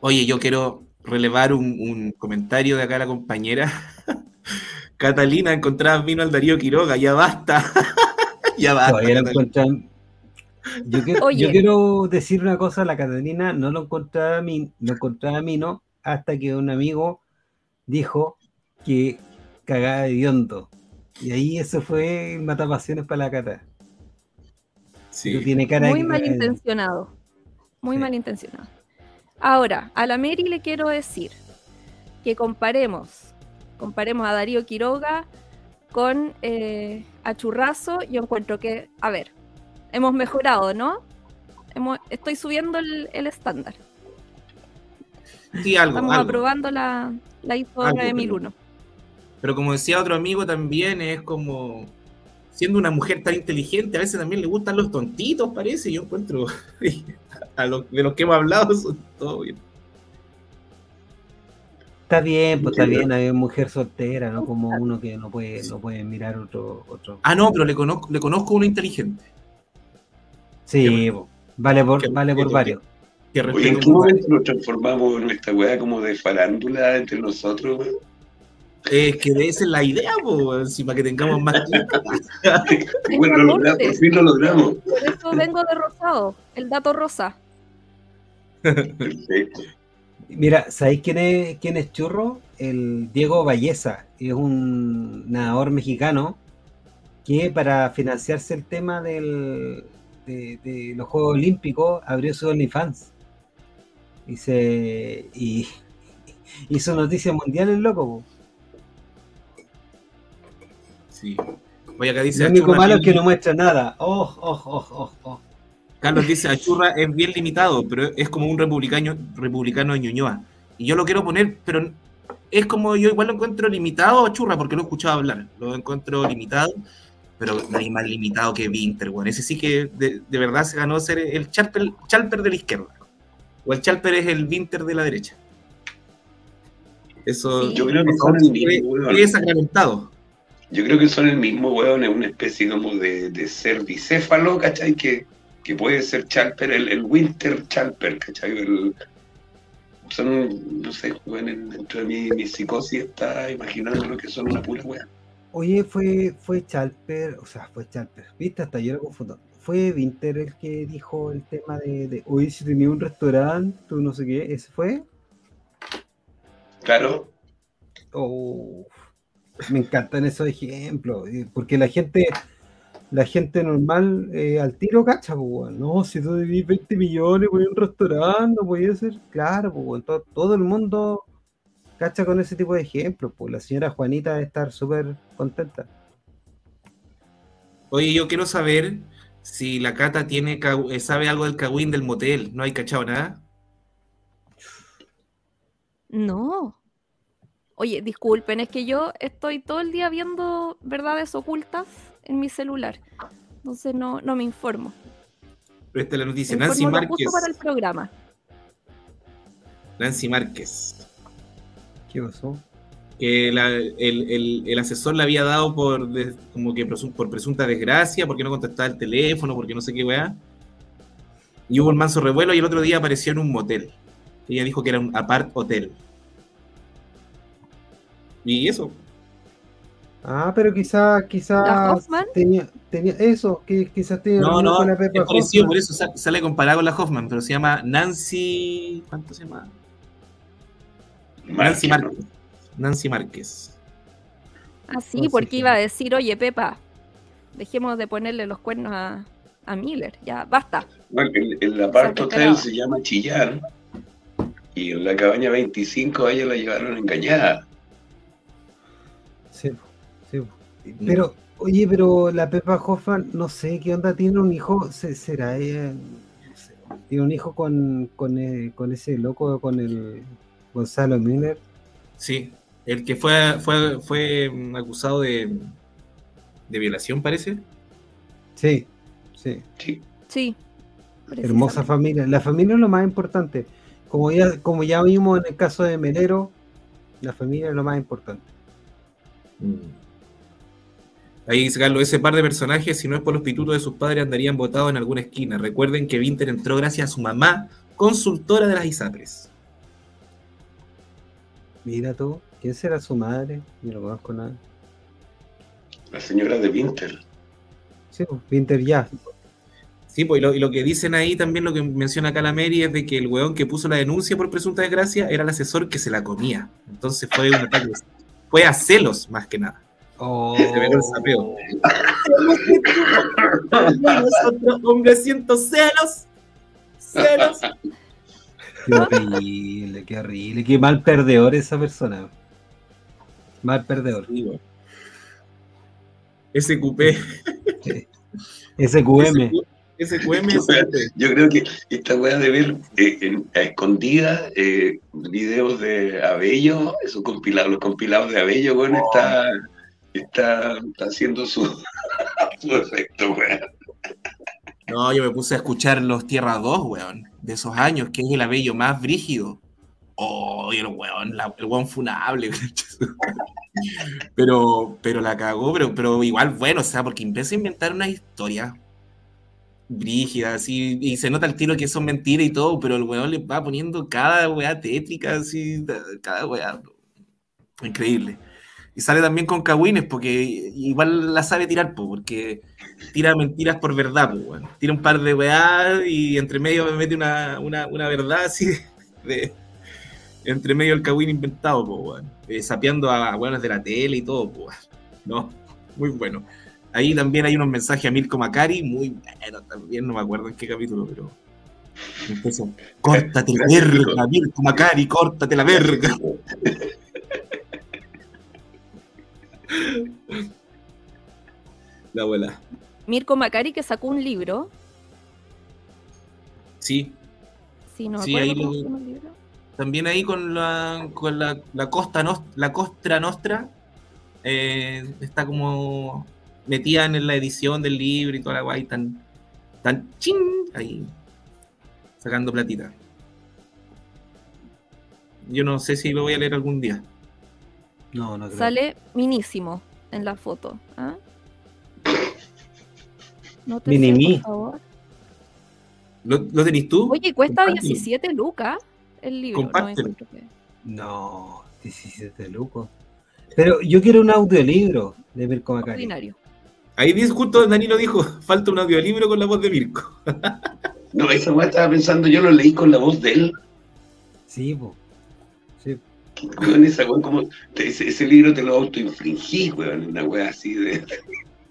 Oye, yo quiero relevar un, comentario de acá la compañera. Catalina, encontraba vino al Darío Quiroga, ya basta. ya basta. Yo, quiero, decir una cosa, la Catalina no lo encontraba a mí, no encontraba a mí, ¿no? Hasta que un amigo dijo que cagaba de hondo. Y ahí eso fue matapasiones para la cata. Sí. Tiene cara Muy malintencionado. Muy malintencionado. Ahora, a la Mary le quiero decir que comparemos, comparemos a Darío Quiroga con eh, a Churrazo. Yo encuentro que, a ver, hemos mejorado, ¿no? estoy subiendo el, estándar. Sí, algo. Estamos aprobando la, la ISO 9001. Pero como decía otro amigo también, es como siendo una mujer tan inteligente, a veces también le gustan los tontitos, parece. Yo encuentro a lo, de los que hemos hablado, son todo bien. Está bien, pues está bien, hay mujer soltera, ¿no? Como uno que no puede, no puede mirar otro, otro. Ah, no, pero le conozco, le conozco uno inteligente. Sí, vale por, vale por varios. Oye, ¿en qué momento nos transformamos en esta weá como de farándula entre nosotros, weón? Es que esa es la idea, pues, si para que tengamos más tiempo. bueno, lo logramos, por fin lo logramos. Por eso vengo de rosado, el dato rosa. Perfecto. Mira, ¿sabéis quién es, quién es Churro? El Diego Valleza, es un nadador mexicano que para financiarse el tema del, de, los Juegos Olímpicos abrió su OnlyFans. Y, se, y hizo noticias mundiales, loco. Sí. Oye, acá dice. Lo único malo es que no muestra nada. Oh, oh, oh, oh, oh. Carlos dice, Achurra es bien limitado, pero es como un republicano, republicano de Ñuñoa. Y yo lo quiero poner, pero es como yo igual lo encuentro limitado a Churra, porque lo he escuchado hablar. Lo encuentro limitado, pero no hay más limitado que Winter, bueno. Ese sí que de, verdad se ganó ser el Chalper, de la izquierda. O el Chalper es el Winter de la derecha. Eso yo creo que sacramentado. Yo creo que son el mismo, weón, es una especie como de, de ser bicéfalo, ¿cachai? Que que puede ser Chalper, el, Winter Chalper, ¿cachai? son, no sé, dentro de mi, mi, psicosis está imaginando lo que son una pura weá. Oye, fue, fue Chalper, o sea, fue Chalper, viste, hasta yo lo confundo. ¿Fue Winter el que dijo el tema de, de oye, si tenía un restaurante, tú no sé qué, ese fue? Claro. Oh, me encantan esos ejemplos, eh, porque la gente la gente normal eh, al tiro cacha, pues, no, si tú debís 20 millones por un restaurante, no podía ser, claro, pues, todo, todo, el mundo cacha con ese tipo de ejemplos, pues la señora Juanita debe estar súper contenta. Oye, yo quiero saber si la Cata tiene eh, sabe algo del cagüín del motel, ¿no hay cachado nada? No. Oye, disculpen, es que yo estoy todo el día viendo verdades ocultas en mi celular. Entonces no, no me informo. Pero esta es la noticia. Nancy Márquez. para el programa. Nancy Márquez. ¿Qué pasó? Que el, asesor le había dado por como que por presunta desgracia, porque no contestaba el teléfono, porque no sé qué weá. Y hubo un manso revuelo y el otro día apareció en un motel. Ella dijo que era un apart hotel. Y eso, Ah, pero quizás quizá tenía, tenía eso, que quizás tenía no, no, la Pepa por eso sale comparado con la Hoffman, pero se llama Nancy, ¿cuánto se llama? Nancy Márquez. Nancy Márquez. Ah, sí, porque iba a decir, oye, Pepa, dejemos de ponerle los cuernos a, a Miller, ya, basta. Bueno, el, el aparto hotel se llama Chillar y en la cabaña 25 a ella la llevaron engañada. Pero, oye, pero la Pepa Hoffman, no sé qué onda, tiene un hijo, será ella, tiene un hijo con, eh, con, ese loco, con el Gonzalo Miller. Sí, el que fue, fue, fue acusado de, de violación, parece. Sí, sí. Sí. Hermosa familia. La familia es lo más importante. Como ya, como ya vimos en el caso de Melero, la familia es lo más importante. Mm. Ahí dice Carlos, ese par de personajes, si no es por los pitutos de sus padres, andarían votados en alguna esquina. Recuerden que Vinter entró gracias a su mamá, consultora de las ISAPRES. Mira tú, ¿quién será su madre? Ni lo conozco nada. La señora de Winter. Sí, Winter pues, ya. Sí, pues y lo, que dicen ahí también, lo que menciona acá la Mary, es de que el weón que puso la denuncia por presunta desgracia era el asesor que se la comía. Entonces fue un ataque. Fue a celos más que nada. Oh. Se ve el sapeo. Nosotros, hombre, siento celos. Celos. Qué horrible, qué horrible. Qué mal perdedor esa persona. Mal perdedor. SQP. SQM. SQM. yo creo que esta weá de ver eh, en, a escondida eh, videos de Abello, esos compilados, los compilados de Abello, bueno, oh. está, está, haciendo su, su efecto, weón. No, yo me puse a escuchar los Tierra 2, weón, de esos años, que es el Abello más brígido. Oh, el weón, el weón funable. pero, pero la cagó, pero, pero igual bueno, o sea, porque empieza a inventar una historia brígida, así, y se nota el tiro que son mentiras y todo, pero el weón le va poniendo cada weá tétrica, así, cada weá. Increíble. Y sale también con cagüines, porque igual la sabe tirar, porque tira mentiras por verdad, pues, Tira un par de weá y entre medio me mete una, una, una verdad así de, entre medio del cagüín inventado, pues, eh, sapeando a buenas de la tele y todo, pues, ¿no? Muy bueno. Ahí también hay unos mensajes a Mirko Macari, muy bueno también, no me acuerdo en qué capítulo, pero. Empezó, córtate la verga, Mirko Macari, córtate la verga. La abuela. Mirko Macari que sacó un libro. Sí. Sí, no sí, ahí libro. También ahí con la, con la, costa la costra nostra eh, está como metida en la edición del libro y toda la guay, tan, tan ching, ahí, sacando platita. Yo no sé si lo voy a leer algún día. No, no creo. Sale minísimo en la foto. ¿ah? No te Minimi. por favor. ¿Lo, ¿Lo, tenés tú? Oye, cuesta 17 lucas el libro. No, 17 lucas. Pero yo quiero un audiolibro de Mirko Macari. Ahí dice, justo Danilo dijo, falta un audiolibro con la voz de Mirko. no, esa weá estaba pensando, yo lo leí con la voz de él. Sí, po. Sí. esa como, ese, libro te lo autoinfringís, weón, una weá así de...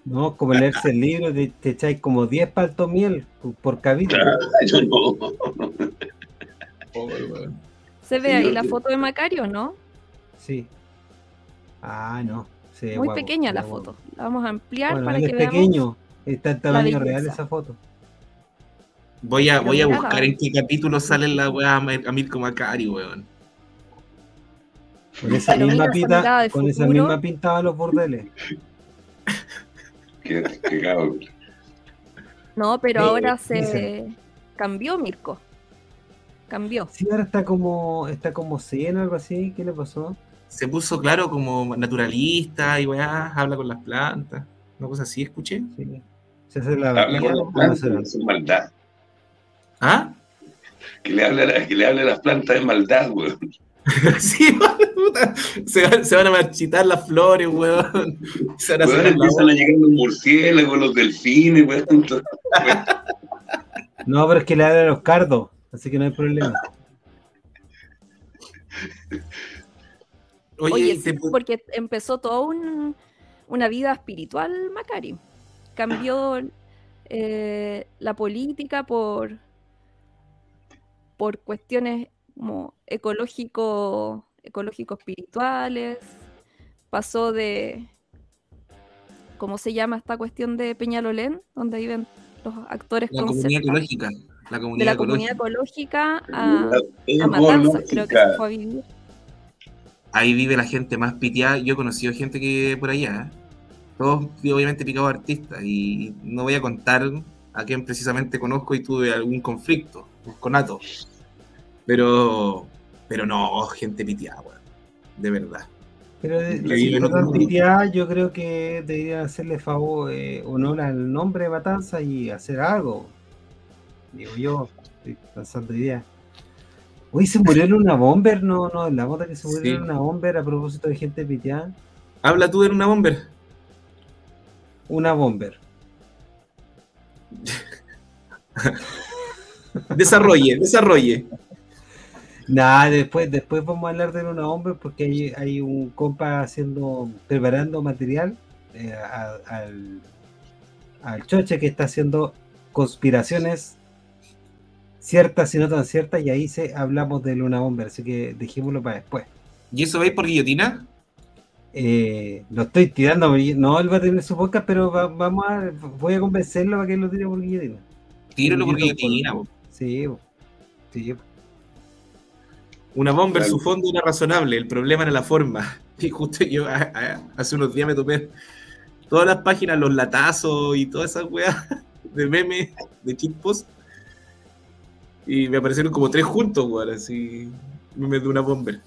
No, como leerse el libro, te, echáis como 10 paltos miel por cabina. yo no. ¿Se ve ahí la foto de Macario, no? Sí. Ah, no. Muy pequeña la foto. La vamos a ampliar para que es pequeño. Está en tamaño real esa foto. Voy a, voy a buscar en qué capítulo sale la weá a Mirko Macari, weón. Con esa, misma pinta, con esa misma pintada los bordeles. qué, qué No, pero ahora se cambió Mirko. Cambió. Sí, ahora está como, está como zen o algo así. ¿Qué le pasó? Se puso claro como naturalista y weá, habla con las plantas. Una cosa así, escuché. Sí. Se hace la habla con las plantas, es maldad. ¿Ah? Que le hable, que le hable a las plantas de maldad, weón. sí, puta. Se, se, van a marchitar las flores, weón. Se van a weón, empiezan a llegar los murciélagos, los delfines, weón. no, pero es que le habla a los cardos. Así que no hay problema. Oye, porque empezó toda una vida espiritual, Macari. Cambió eh, la política por, por cuestiones como ecológico, ecológico espirituales. Pasó de ¿cómo se llama esta cuestión de Peñalolén? Donde viven los actores la comunidad ecológica de la comunidad ecológica a, Matanzas, creo que se fue a vivir. Ahí vive la gente más piteada. Yo he conocido gente que por allá. ¿eh? Todos, obviamente, picados artistas. Y no voy a contar a quién precisamente conozco y tuve algún conflicto con Ato. Pero, pero no, gente piteada, de verdad. Pero de, yo creo que debería hacerle favor, eh, honor al nombre de Matanza y hacer algo digo yo, estoy pensando idea. Uy, se murió en una bomber, no, no, la moda que se murió en una bomber a propósito de gente piteada. Habla tú de una bomber. Una bomber. desarrolle, desarrolle. Nada, después, después vamos a hablar de una bomber porque hay, hay un compa haciendo, preparando material eh, al, al choche que está haciendo conspiraciones ciertas y no tan ciertas, y ahí se, hablamos de Luna Bomber, así que dejémoslo para después. ¿Y eso veis por guillotina? Eh, lo estoy tirando, no, él va a tener su podcast, pero vamos a, voy a convencerlo para que él lo tire por guillotina. Tíralo por guillotina, Sí, sí. Una bomba en su fondo era razonable, el problema era la forma. Y justo yo hace unos días me topé todas las páginas, los latazos y todas esas weas de memes, de chipos. Y me aparecieron como tres juntos, weón, así. Memes de una bomber.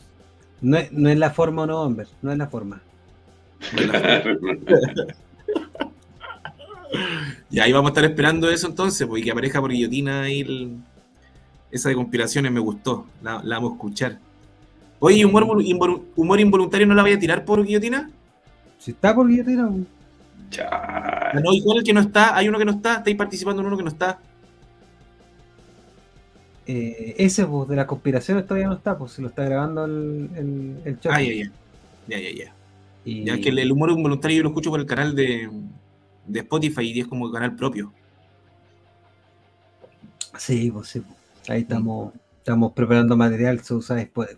No es, no es la forma o no bomber, no es la forma. y ahí vamos a estar esperando eso entonces, porque que aparezca por guillotina ahí esa de conspiraciones me gustó, la, vamos a escuchar. Oye, humor, humor involuntario no la voy a tirar por guillotina? Si está por guillotina. Ah, no, ¿y cuál es el que no está? Hay uno que no está, estáis participando en uno que no está. Eh, ese pues, de las conspiraciones todavía no está, pues se lo está grabando el, el, chat. Ah, ya, ya. Ya, ya, ya. Ya que el, humor involuntario yo lo escucho por el canal de, de Spotify y es como canal propio. Sí, pues sí. Pues. Ahí estamos, estamos preparando material, se usa después,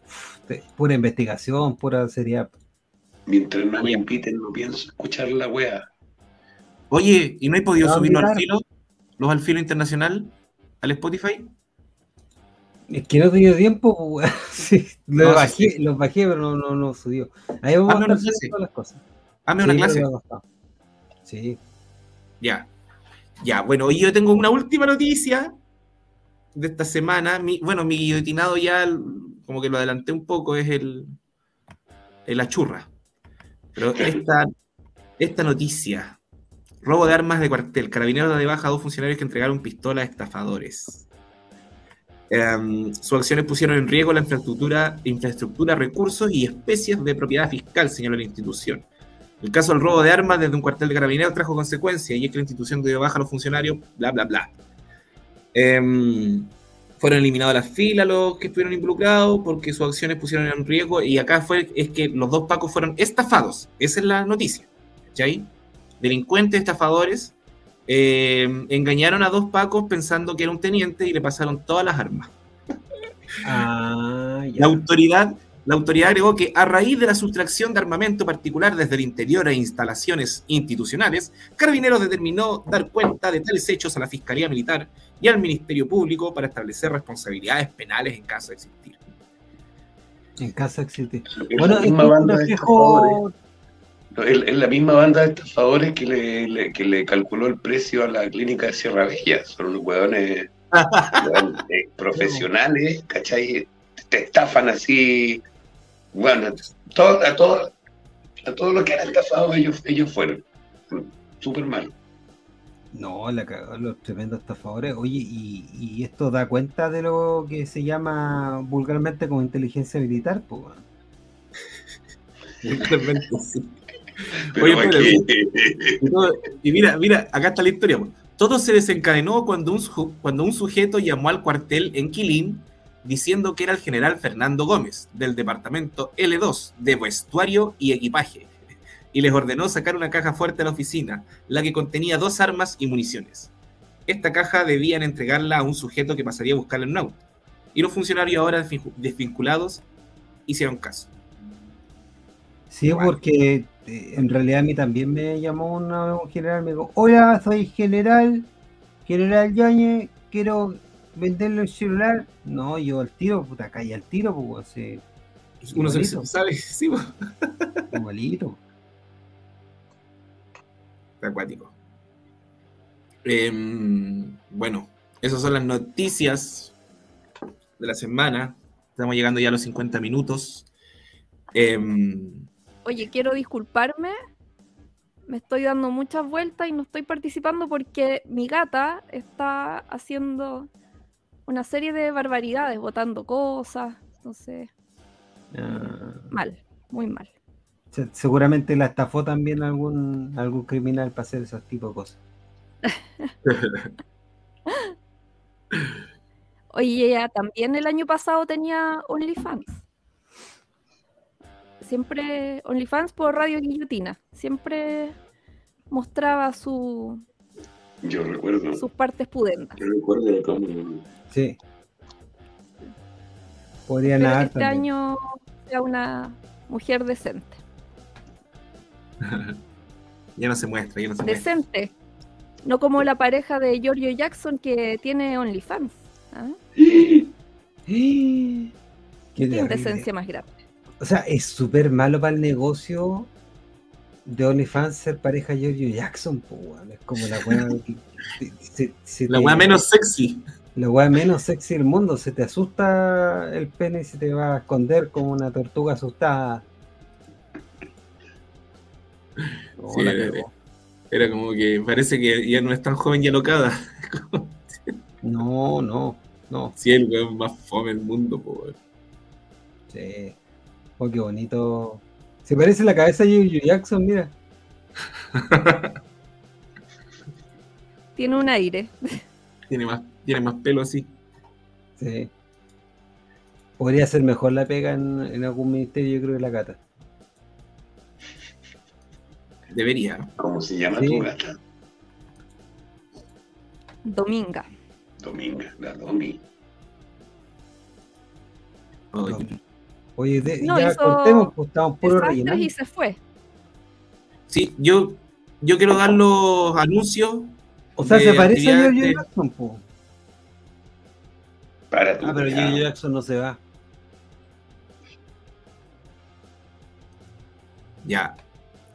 pura investigación, pura seriedad. Mientras no me inviten, no pienso escuchar la wea. Oye, ¿y no hay podido subirlo al filo? ¿Los al filo internacional? ¿Al Spotify? Es que no he tenido tiempo, pues, sí, los, bajé, los bajé, pero no, no, no subió. Ahí vamos a estar todas las cosas. Hazme una clase. Sí. Ya. Ya, bueno, y yo tengo una última noticia de esta semana. bueno, mi guillotinado ya, como que lo adelanté un poco, es el, el la churra. Pero esta, esta noticia, robo de armas de cuartel, carabineros de baja a dos funcionarios que entregaron pistolas a estafadores. Em, sus acciones pusieron en riesgo la infraestructura, infraestructura, recursos y especies de propiedad fiscal, señaló la institución. El caso del robo de armas desde un cuartel de carabineros trajo consecuencias y es que la institución dio baja a los funcionarios, bla, bla, bla. Em, fueron eliminados las filas los que estuvieron involucrados porque sus acciones pusieron en riesgo y acá fue es que los dos pacos fueron estafados. Esa es la noticia. ¿Cachai? Delincuentes, estafadores, eh, engañaron a dos pacos pensando que era un teniente y le pasaron todas las armas. Ah, la autoridad la autoridad agregó que a raíz de la sustracción de armamento particular desde el interior e instalaciones institucionales, Carabineros determinó dar cuenta de tales hechos a la Fiscalía Militar y al Ministerio Público para establecer responsabilidades penales en caso de existir. En caso de existir. Bueno, es banda de es la misma banda de estafadores que le, que le calculó el precio a la clínica de Sierra Bella. Son los hueones eh, profesionales, ¿cachai? Te estafan así bueno, todo, a, todo, a todo lo que era estafado ellos, ellos fueron. Súper mal. No, la cagó los tremendos estafadores. Oye, y, esto da cuenta de lo que se llama vulgarmente como inteligencia militar, pues. Oye, y mira, mira, acá está la historia. Todo se desencadenó cuando un, cuando un sujeto llamó al cuartel en Quilín diciendo que era el general Fernando Gómez, del departamento L2, de vestuario y equipaje, y les ordenó sacar una caja fuerte a la oficina, la que contenía dos armas y municiones. Esta caja debían entregarla a un sujeto que pasaría a buscarla en un auto, y los funcionarios ahora desvinculados hicieron caso. Sí, porque eh, en realidad a mí también me llamó un general, me dijo, hola, soy general, general Yañez, quiero venderle el celular, no, yo al tiro, puta, calle al tiro, pues, se, uno se sabe, sí, pues. igualito. Está acuático. Em, bueno, esas son las noticias de la semana. Estamos llegando ya a los 50 minutos. Em, Oye, quiero disculparme. Me estoy dando muchas vueltas y no estoy participando porque mi gata está haciendo una serie de barbaridades, botando cosas, entonces... Ah. Mal, muy mal. seguramente la estafó también algún, algún criminal para hacer esos tipos de cosas. Oye, ella también el año pasado tenía OnlyFans. Siempre OnlyFans por Radio Guillotina. Siempre mostraba su. Yo recuerdo. Sus partes pudentas. Yo recuerdo cómo Sí. Podría nadar. Este año sea una mujer decente. ya no se muestra, ya no se decente. No como la pareja de Giorgio Jackson que tiene OnlyFans. ¿ah? Qué indecencia más grande. O sea, es súper malo para el negocio de OnlyFans ser pareja Giorgio Jackson, es como la weá. la weá menos sexy. La weá menos sexy del mundo. Se te asusta el pene y se te va a esconder como una tortuga asustada. era, como que parece que ya no es tan joven y alocada. no, no, no. Sí, el weón más fome del mundo, po, Sí. Oh, qué bonito se parece la cabeza de Joe Jackson, mira. Tiene un aire. Tiene más, tiene más pelo así. Sí. Podría ser mejor la pega en, algún ministerio, yo creo, que la gata. Debería. ¿Cómo se llama tu gata? Dominga. Dominga, la Domi. Oye, ya contemos, pues estamos puro rellenando. Y se fue. Sí, yo, yo quiero dar los anuncios. O sea, se parece a George Jackson, po. Para ah, pero George Jackson no se va. Ya.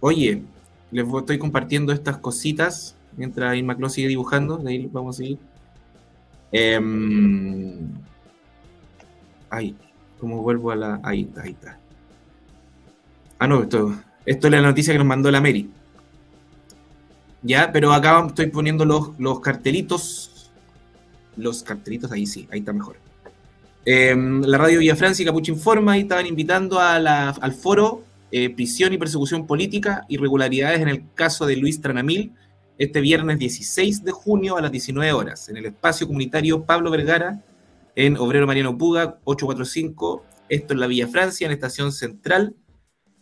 Oye, les estoy compartiendo estas cositas mientras Irma sigue dibujando. De ahí vamos a seguir. Eh, ay, como vuelvo a la. Ahí está, ahí está. Ah, no, esto, esto es la noticia que nos mandó la Mary. Ya, pero acá estoy poniendo los, los cartelitos. Los cartelitos, ahí sí, ahí está mejor. Em, la radio Villa Francia y Capucho Informa y estaban invitando a la, al foro eh, Prisión y Persecución Política, Irregularidades en el caso de Luis Tranamil, este viernes 16 de junio a las 19 horas, en el espacio comunitario Pablo Vergara, en Obrero Mariano Puga, 845. Esto en la Villa Francia, en Estación Central.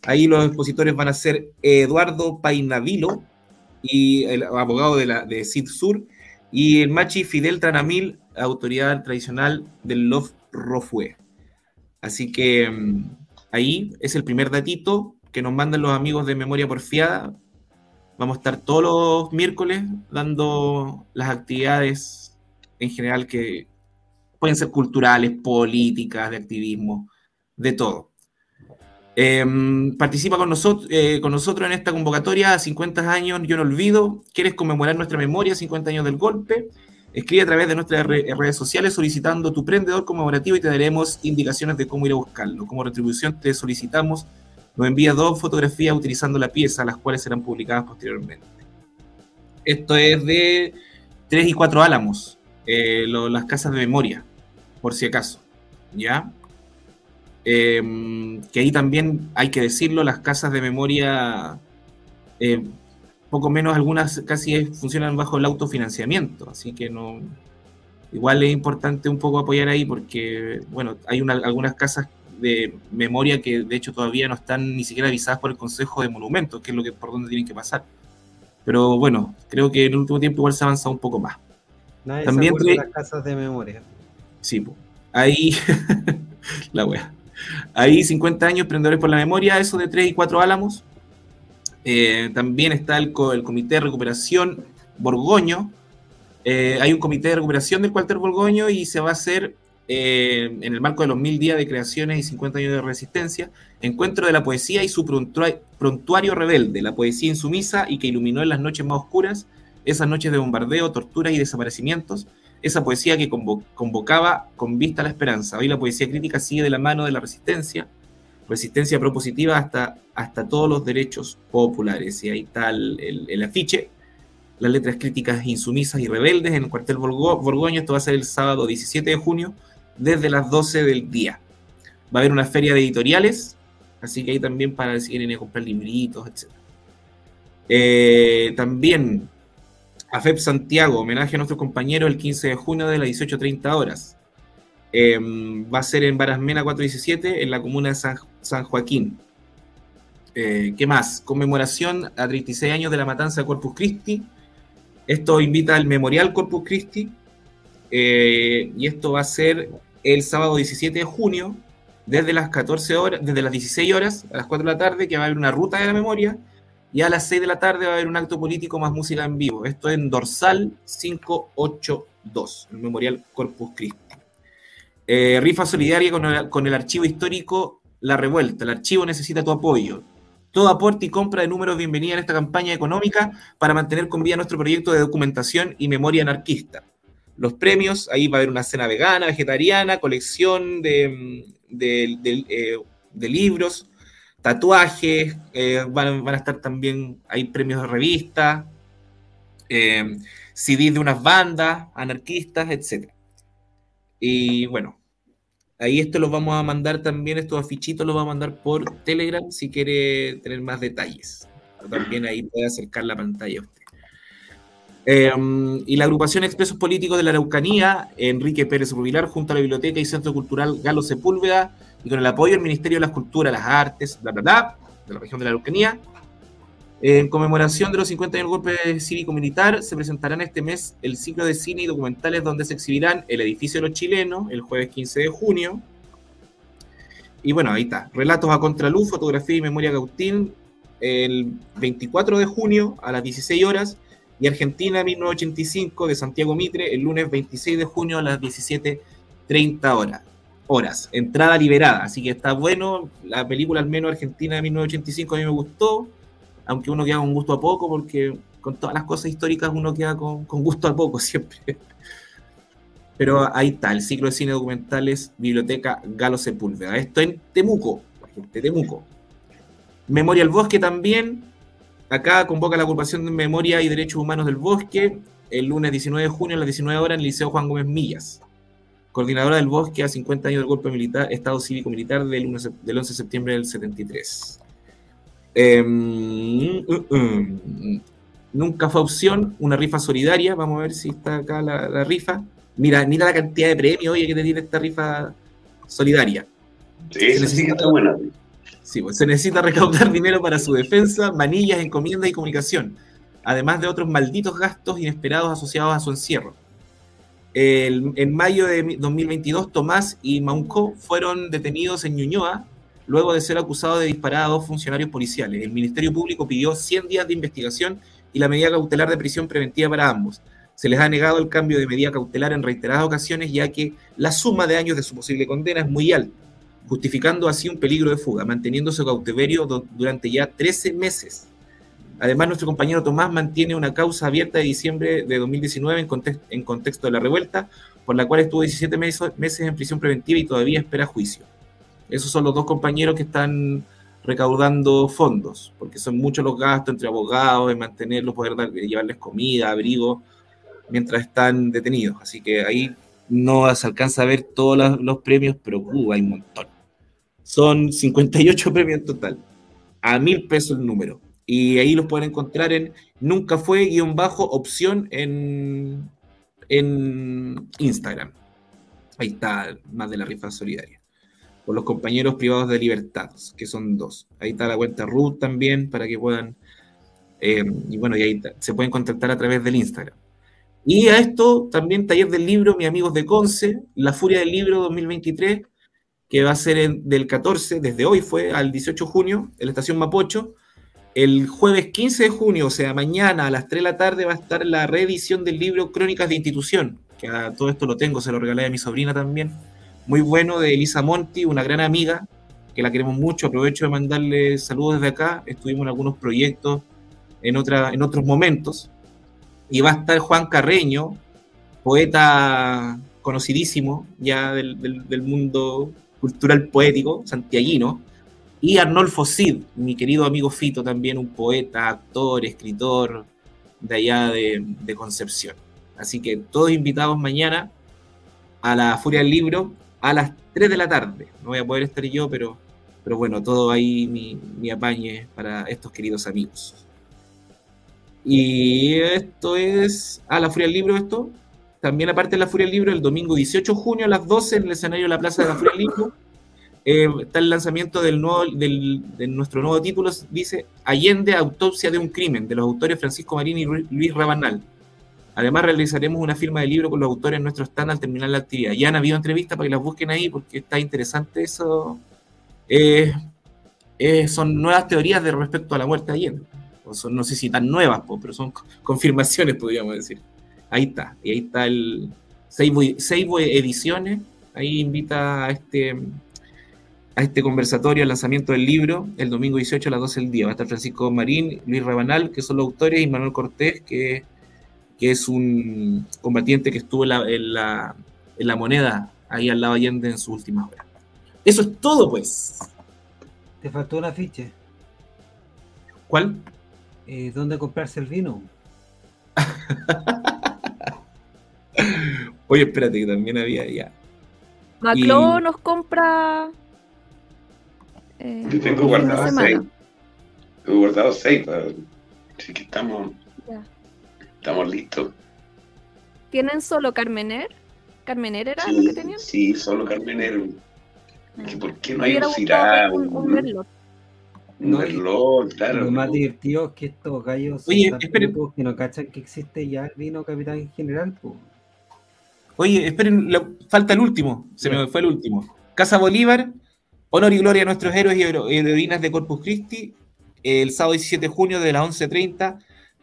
Ahí los expositores van a ser Eduardo Painavilo, y el abogado de, la, de Sur, y el machi Fidel Tranamil, autoridad tradicional del Love Rofue. Así que mm, ahí es el primer datito que nos mandan los amigos de Memoria Porfiada. Vamos a estar todos los miércoles dando las actividades en general que, pueden ser culturales, políticas, de activismo, de todo. Em, participa con nosotros, eh, con nosotros en esta convocatoria 50 años, yo no olvido. ¿Quieres conmemorar nuestra memoria, 50 años del golpe? Escribe a través de nuestras redes sociales solicitando tu prendedor conmemorativo y te daremos indicaciones de cómo ir a buscarlo. Como retribución te solicitamos, nos envías dos fotografías utilizando la pieza, las cuales serán publicadas posteriormente. Esto es de 3 y 4 álamos, eh, las casas de memoria por si acaso, ¿ya? Em, que ahí también hay que decirlo, las casas de memoria, eh, poco menos algunas casi funcionan bajo el autofinanciamiento, así que no, igual es importante un poco apoyar ahí porque, bueno, hay algunas casas de memoria que de hecho todavía no están ni siquiera avisadas por el Consejo de Monumentos, que es lo que por donde tienen que pasar. Pero bueno, creo que en el último tiempo igual se ha avanzado un poco más. También se las casas de memoria. Sí, ahí, la wea. Ahí 50 años, Prendedores por la Memoria, eso de 3 y 4 álamos. Eh, también está el, Comité de Recuperación Borgoño. Eh, hay un comité de recuperación del cuartel Borgoño y se va a hacer eh, en el marco de los mil días de creaciones y 50 años de resistencia, encuentro de la poesía y su prontuario rebelde, la poesía insumisa y que iluminó en las noches más oscuras, esas noches de bombardeo, tortura y desaparecimientos, esa poesía que convocaba con vista a la esperanza. Hoy la poesía crítica sigue de la mano de la resistencia, resistencia propositiva hasta, hasta todos los derechos populares. Y ahí está el, afiche, las letras críticas insumisas y rebeldes en el cuartel Borgoño. Esto va a ser el sábado 17 de junio, desde las 12 del día. Va a haber una feria de editoriales, así que ahí también para si quieren comprar libritos, etc. Eh, también AFEP Santiago, homenaje a nuestro compañero el 15 de junio de las 18.30 horas. Em, va a ser en Barasmena 417, en la comuna de San, Joaquín. Eh, ¿Qué más? Conmemoración a 36 años de la matanza de Corpus Christi. Esto invita al Memorial Corpus Christi. Eh, y esto va a ser el sábado 17 de junio, desde las 14 horas, desde las 16 horas a las 4 de la tarde, que va a haber una ruta de la memoria y a las 6 de la tarde va a haber un acto político más música en vivo. Esto en Dorsal 582, el Memorial Corpus Christi. Eh, rifa solidaria con el, archivo histórico La Revuelta. El archivo necesita tu apoyo. Todo aporte y compra de números bienvenida en esta campaña económica para mantener con vida nuestro proyecto de documentación y memoria anarquista. Los premios, ahí va a haber una cena vegana, vegetariana, colección de, eh, libros, tatuajes, eh, van, a estar también, hay premios de revista, eh, CDs de unas bandas anarquistas, etc. Y bueno, Ahí esto lo vamos a mandar también, estos afichitos los vamos a mandar por Telegram si quiere tener más detalles. También ahí puede acercar la pantalla a usted. Em, y la agrupación Expresos Políticos de la Araucanía, Enrique Pérez Rubilar, junto a la Biblioteca y Centro Cultural Galo Sepúlveda, y con el apoyo del Ministerio de las Culturas, las Artes, bla, bla, bla, de la región de la Araucanía, en conmemoración de los 50 años del golpe cívico-militar, se presentarán este mes el ciclo de cine y documentales donde se exhibirán El edificio de los chilenos, el jueves 15 de junio. Y bueno, ahí está. Relatos a contraluz, fotografía y memoria Gautín, el 24 de junio a las 16 horas. Y Argentina 1985 de Santiago Mitre, el lunes 26 de junio a las 17.30 horas. Horas. Entrada liberada, así que está bueno. La película, al menos Argentina de 1985, a mí me gustó aunque uno queda con gusto a poco, porque con todas las cosas históricas uno queda con, gusto a poco siempre. Pero ahí está, el ciclo de cine documentales, Biblioteca Galo Sepúlveda. Esto en Temuco, Temuco. Memoria al Bosque también. Acá convoca la agrupación de Memoria y Derechos Humanos del Bosque el lunes 19 de junio a las 19 horas en el Liceo Juan Gómez Millas. Coordinadora del Bosque a 50 años del golpe militar, Estado Cívico Militar del, del 11 de septiembre del 73. Em, uh, um, nunca fue opción, una rifa solidaria. Vamos a ver si está acá la, rifa. Mira, mira la cantidad de premios oye, que te tiene esta rifa solidaria. Sí, se necesita, buena. Sí, pues, se necesita recaudar dinero para su defensa, manillas, encomiendas y comunicación, además de otros malditos gastos inesperados asociados a su encierro. En mayo de 2022, Tomás y Maunco fueron detenidos en Ñuñoa luego de ser acusado de disparar a dos funcionarios policiales. El Ministerio Público pidió 100 días de investigación y la medida cautelar de prisión preventiva para ambos. Se les ha negado el cambio de medida cautelar en reiteradas ocasiones, ya que la suma de años de su posible condena es muy alta, justificando así un peligro de fuga, manteniendo su cautiverio durante ya 13 meses. Además, nuestro compañero Tomás mantiene una causa abierta de diciembre de 2019 en, contexto de la revuelta, por la cual estuvo 17 meses en prisión preventiva y todavía espera juicio. Esos son los dos compañeros que están recaudando fondos, porque son muchos los gastos entre abogados, en mantenerlos, poder llevarles comida, abrigo, mientras están detenidos. Así que ahí no se alcanza a ver todos los, premios, pero uh, hay un montón. Son 58 premios en total, a mil pesos el número. Y ahí los pueden encontrar en nunca fue guion bajo opción en, en Instagram. Ahí está más de la rifa solidaria los compañeros privados de libertad, que son dos. Ahí está la cuenta Ruth también para que puedan, eh, y bueno, y ahí se pueden contactar a través del Instagram. Y a esto también taller del libro, mis amigos de Conce, La Furia del Libro 2023, que va a ser del 14, desde hoy fue al 18 de junio, en la estación Mapocho. El jueves 15 de junio, o sea, mañana a las 3 de la tarde, va a estar la reedición del libro Crónicas de Institución, que a todo esto lo tengo, se lo regalé a mi sobrina también muy bueno de Elisa Monti, una gran amiga, que la queremos mucho. Aprovecho de mandarle saludos desde acá. Estuvimos en algunos proyectos en, otra, en otros momentos. Y va a estar Juan Carreño, poeta conocidísimo ya del, mundo cultural poético, santiaguino. Y Arnolfo Cid, mi querido amigo Fito, también un poeta, actor, escritor de allá de, Concepción. Así que todos invitados mañana a la Furia del Libro a las 3 de la tarde. No voy a poder estar yo, pero, pero bueno, todo ahí mi, mi apañe para estos queridos amigos. Y esto es. Ah, la Furia del Libro, esto. También, aparte de la Furia del Libro, el domingo 18 de junio a las 12 en el escenario de la Plaza de la Furia del Libro. Eh, está el lanzamiento del nuevo, de nuestro nuevo título, dice Allende, Autopsia de un Crimen, de los autores Francisco Marín y Luis Rabanal. Además, realizaremos una firma de libro con los autores en nuestro stand al terminar la actividad. Ya han habido entrevistas para que las busquen ahí porque está interesante eso. Eh, eh, son nuevas teorías de respecto a la muerte de Allende. no sé si tan nuevas, pero son confirmaciones, podríamos decir. Ahí está, y ahí está el Seibo Ediciones, ahí invita a este, a este conversatorio, al lanzamiento del libro, el domingo 18 a las 12 del día. Va a estar Francisco Marín, Luis Rabanal, que son los autores, y Manuel Cortés, que, que es un combatiente que estuvo en la, en la, moneda, ahí al lado Allende en su última hora. Eso es todo, pues. Te faltó una ficha. ¿Cuál? Eh, ¿Dónde comprarse el vino? Oye, espérate, que también había ya. Maclo nos compra. Eh, Yo tengo guardado seis. Tengo guardado seis, así que estamos. Estamos listos. ¿Tienen solo Carmener? ¿Carmener era lo que tenían? Sí, solo Carmener. Ah. ¿Por qué no hay un Cirá? Un, un, un no, claro. Lo más divertido es que estos gallos Oye, que no cachan que existe ya el vino capitán general. Oye, esperen, falta el último. Se me fue el último. Casa Bolívar, honor y gloria a nuestros héroes y heroínas de Corpus Christi. El sábado 17 de junio de las 11.30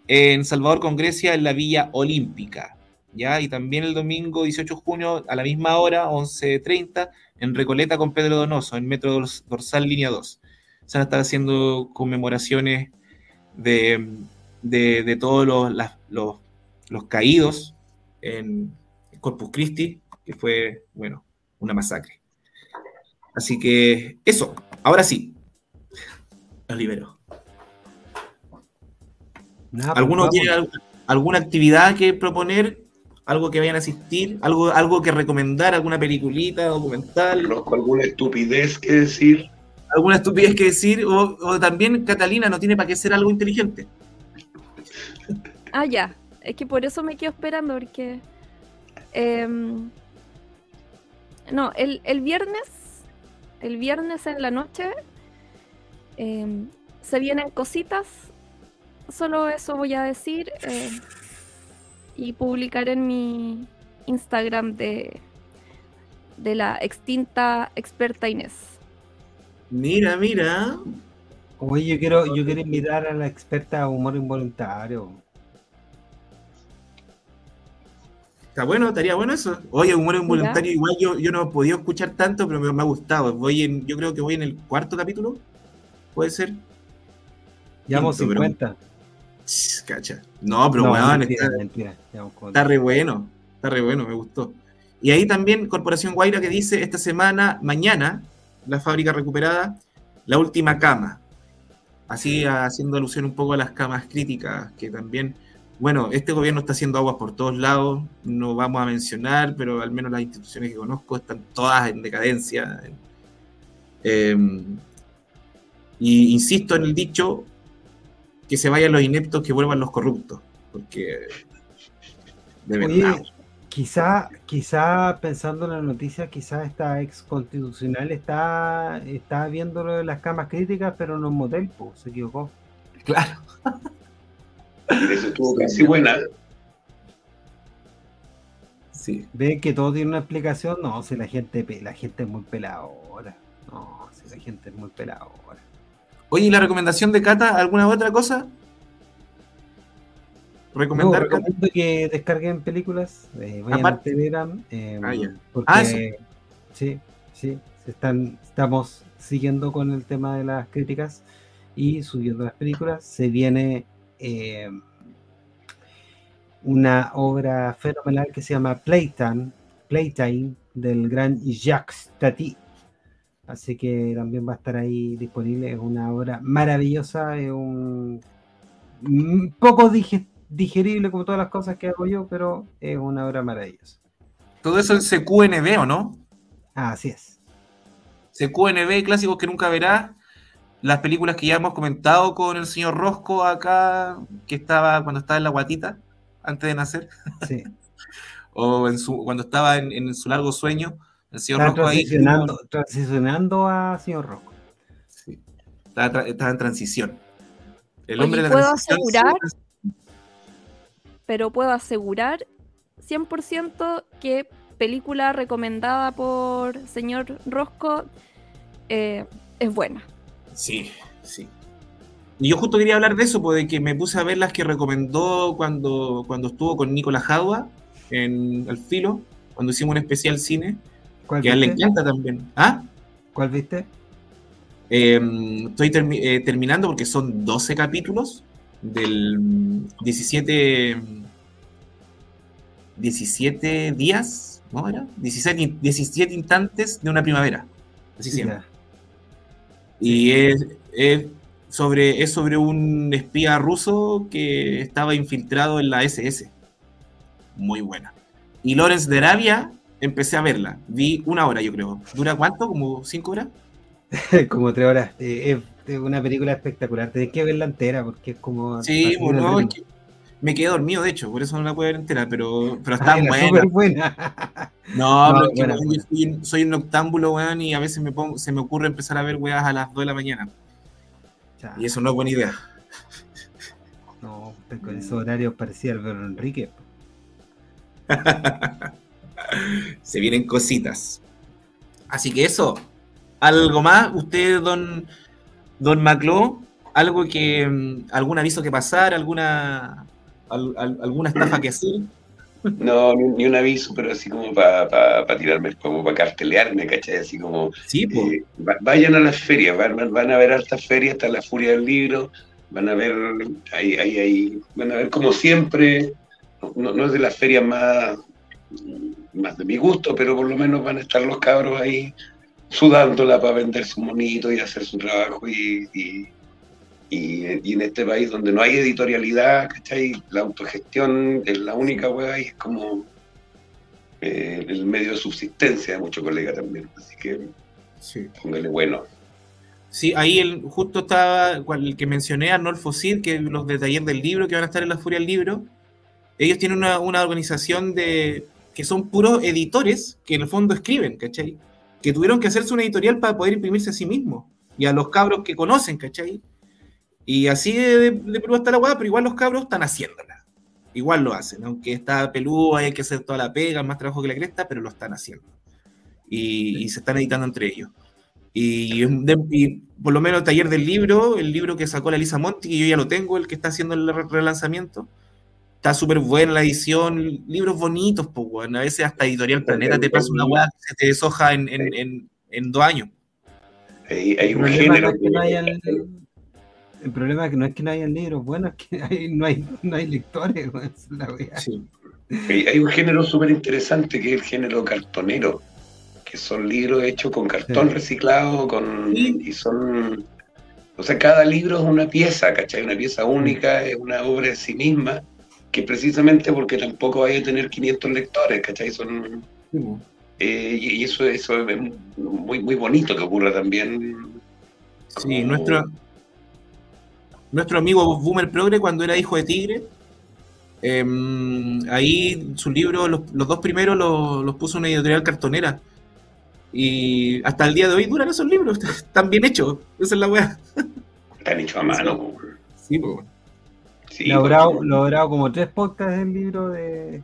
en Salvador con Grecia en la Villa Olímpica. ¿ya? Y también el domingo 18 de junio a la misma hora, 11.30, en Recoleta con Pedro Donoso, en Metro Dorsal Línea 2 se van a estar haciendo conmemoraciones de, todos los, los, caídos en Corpus Christi, que fue, bueno, una masacre. Así que eso, ahora sí, los libero. Pues, ¿Alguno tiene alguna actividad que proponer? ¿Algo que vayan a asistir? ¿Algo, algo que recomendar? ¿Alguna peliculita, documental? ¿Alguna estupidez que decir? alguna estupidez que decir, o, también Catalina no tiene para qué ser algo inteligente. Ah, ya. Es que por eso me quedo esperando, porque. Em, no, el, viernes. El viernes en la noche. Em, se vienen cositas. Solo eso voy a decir. Em, y publicar en mi Instagram de, de la extinta experta Inés. Mira, mira. Oye, yo quiero, yo quiero invitar a la experta a humor involuntario. Está bueno, estaría bueno eso. Oye, humor involuntario, igual yo, yo no he podido escuchar tanto, pero me, ha gustado. Voy en, yo creo que voy en el cuarto capítulo. ¿Puede ser? Llevamos 50. Cacha. No, pero weón, está, está re bueno. Está re bueno, me gustó. Y ahí también Corporación Guaira que dice esta semana, mañana, la fábrica recuperada, la última cama. Así haciendo alusión un poco a las camas críticas, que también, bueno, este gobierno está haciendo aguas por todos lados, no vamos a mencionar, pero al menos las instituciones que conozco están todas en decadencia. Em, y insisto en el dicho, que se vayan los ineptos, que vuelvan los corruptos, porque de verdad. Quizá, quizá pensando en la noticia, quizá esta ex constitucional está, está viendo lo de las camas críticas, pero no en motel, pues, se equivocó. Claro. Eso estuvo casi buena. Sí. Ven que todo tiene una explicación. No, si la gente, la gente es muy peladora. No, si la gente es muy peladora. Oye, ¿y la recomendación de Cata? ¿Alguna otra cosa? recomendar. No, recomiendo que descarguen películas, eh, vayan a Telegram, eh, ah, porque ah, sí. sí, están, estamos siguiendo con el tema de las críticas y subiendo las películas. Se viene eh, una obra fenomenal que se llama Playtime, Playtime del gran Jacques Tati. Así que también va a estar ahí disponible. Es una obra maravillosa, es un poco digerible como todas las cosas que hago yo, pero es una obra maravillosa. Todo eso en CQNB, ¿o no? Ah, así es. CQNB, clásicos que nunca verás. Las películas que ya hemos comentado con el señor Rosco acá, que estaba cuando estaba en la guatita, antes de nacer. Sí. o en su, cuando estaba en, su largo sueño, el señor Rosco transicionando, ahí. Transicionando a señor Rosco. Sí. Estaba, en transición. El hombre de la ¿puedo asegurar? pero puedo asegurar 100% que película recomendada por señor Rosco eh, es buena. Sí, sí. y yo justo quería hablar de eso, porque que me puse a ver las que recomendó cuando, cuando estuvo con Nicolás Jadua en El Filo, cuando hicimos un especial cine, que a él le encanta también. ¿Ah? ¿Cuál viste? Em, estoy eh, terminando porque son 12 capítulos del 17 17 días, ¿no era? 17, 17 instantes de una primavera. Así llama. Y es, sobre, es sobre un espía ruso que estaba infiltrado en la SS. Muy buena. Y Lawrence de Arabia, empecé a verla. Vi una hora, yo creo. ¿Dura cuánto? ¿Como cinco horas? como tres horas. Eh, es una película espectacular. Tenés que verla entera porque es como. Sí, bueno, es que me quedé dormido, de hecho, por eso no la puedo ver entera, pero, pero está buena. buena. No, yo soy, un octámbulo, weón, y a veces me pongo, se me ocurre empezar a ver weas a las 2 de la mañana. Y eso no es buena idea. No, con esos horarios parecía Alberto Enrique. se vienen cositas. Así que eso. ¿Algo más? ¿Usted, don, don Macló? ¿Algo que. Mm, algún aviso que pasar? ¿Alguna alguna estafa que hacer? No, ni, un aviso, pero así como para tirarme, como para cartelearme, ¿cachai? Así como, sí, eh, vayan a las ferias, van, van, a ver altas ferias, está la Furia del Libro, van a ver, ahí, ahí, ahí, van a ver como siempre, no, no es de las ferias más, más de mi gusto, pero por lo menos van a estar los cabros ahí sudándola para vender su monito y hacer su trabajo y, y, en este país donde no hay editorialidad, ¿cachai? La autogestión es la única hueá y es como eh, el medio de subsistencia de muchos colegas también. Así que sí. póngale bueno. Sí, ahí el, justo estaba el que mencioné, Arnolfo Cid, que los de taller del libro que van a estar en la Furia del Libro. Ellos tienen una, una organización de que son puros editores que en el fondo escriben, ¿cachai? Que tuvieron que hacerse una editorial para poder imprimirse a sí mismos y a los cabros que conocen, ¿cachai? Y así de, de Perú está la guada, pero igual los cabros están haciéndola. Igual lo hacen, aunque está peludo, hay que hacer toda la pega, más trabajo que la cresta, pero lo están haciendo. Y, se están editando entre ellos. Y, por lo menos el taller del libro, el libro que sacó la Lisa Monti, que yo ya lo tengo, el que está haciendo el relanzamiento, está súper buena la edición, libros bonitos, pues, bueno. a veces hasta Editorial Planeta te pasa una guada que se te deshoja en, en, en, dos años. Hay, un género el problema es que no es que no hayan libros buenos, es que no, hay, no hay lectores. Hay, un género súper interesante que es el género cartonero, que son libros hechos con cartón reciclado, con y son... O sea, cada libro es una pieza, ¿cachai? Una pieza única, es una obra de sí misma, que precisamente porque tampoco hay a tener 500 lectores, ¿cachai? Son... Eh, y eso, eso es muy, muy bonito que ocurra también. Sí, nuestro, nuestro amigo Boomer Progre cuando era hijo de Tigre. Em, ahí su libro, los, dos primeros los, puso una editorial cartonera. Y hasta el día de hoy duran esos libros, están bien hechos. Esa es la weá. Están hechos a mano. Sí, pues. Sí, logrado, logrado como tres podcasts del libro de,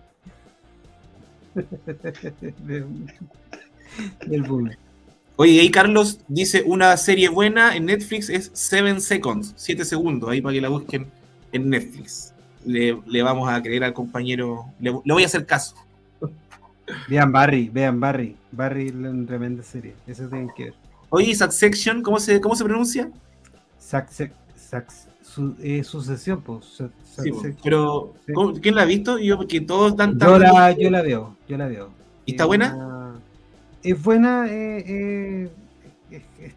del Boomer. Oye, ahí Carlos dice una serie buena en Netflix es Seven Seconds, 7 segundos, ahí para que la busquen en Netflix. Le, vamos a creer al compañero, le, voy a hacer caso. Vean Barry, vean Barry. Barry es una tremenda serie, eso tienen que ver. Oye, Succession, ¿cómo se, cómo se pronuncia? su, eh, sucesión, pues. Sí, pero, ¿quién la ha visto? Yo, porque todos dan yo, la, yo la veo, yo la veo. ¿Y está buena? Es buena, eh, eh, es,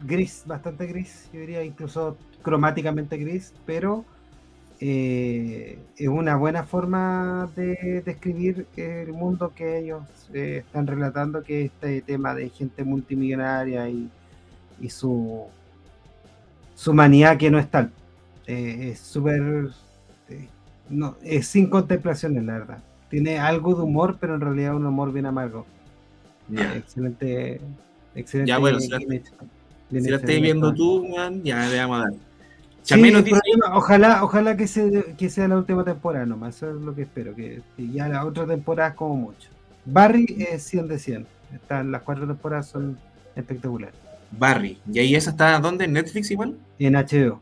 gris, bastante gris, yo diría incluso cromáticamente gris, pero eh, es una buena forma de describir el mundo que ellos están relatando, que este tema de gente multimillonaria y, y su, su manía que no es tal. es súper... no, es sin contemplaciones, la verdad. Tiene algo de humor, pero en realidad un humor bien amargo. Excelente, excelente. Ya bueno, si la, si viendo tú, man, ya le vamos a dar. ojalá, ojalá que, se, que sea la última temporada nomás, eso es lo que espero, que, ya la otra temporada es como mucho. Barry es 100 de 100, Están, las cuatro temporadas son espectaculares. Barry, ¿y ahí esa está dónde? ¿En Netflix igual? En HBO.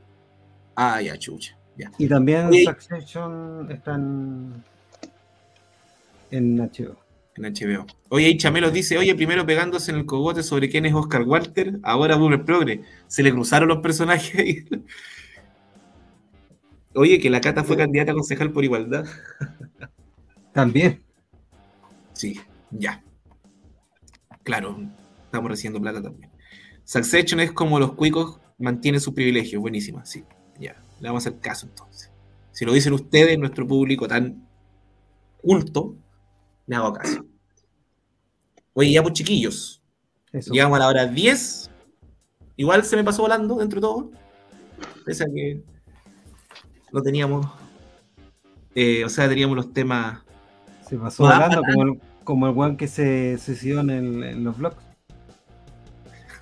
Ah, ya, chucha. Y también Succession están en HBO. En HBO. Oye, ahí Chamelos dice, oye, primero pegándose en el cogote sobre quién es Oscar Walter, ahora Boomer Progre. Se le cruzaron los personajes. oye, que la Cata fue candidata a concejal por igualdad. También. Sí, ya. Claro, estamos recibiendo plata también. Succession es como los cuicos mantiene sus privilegios. Buenísima, sí. Ya, le vamos a hacer caso entonces. Si lo dicen ustedes, nuestro público tan culto, le hago caso. Oye, ya pues chiquillos. Llegamos a la hora 10. Igual se me pasó volando dentro de todo. Pese a que lo teníamos. Eh, o sea, teníamos los temas. Se pasó volando como el, como el que se suicidó en, los vlogs.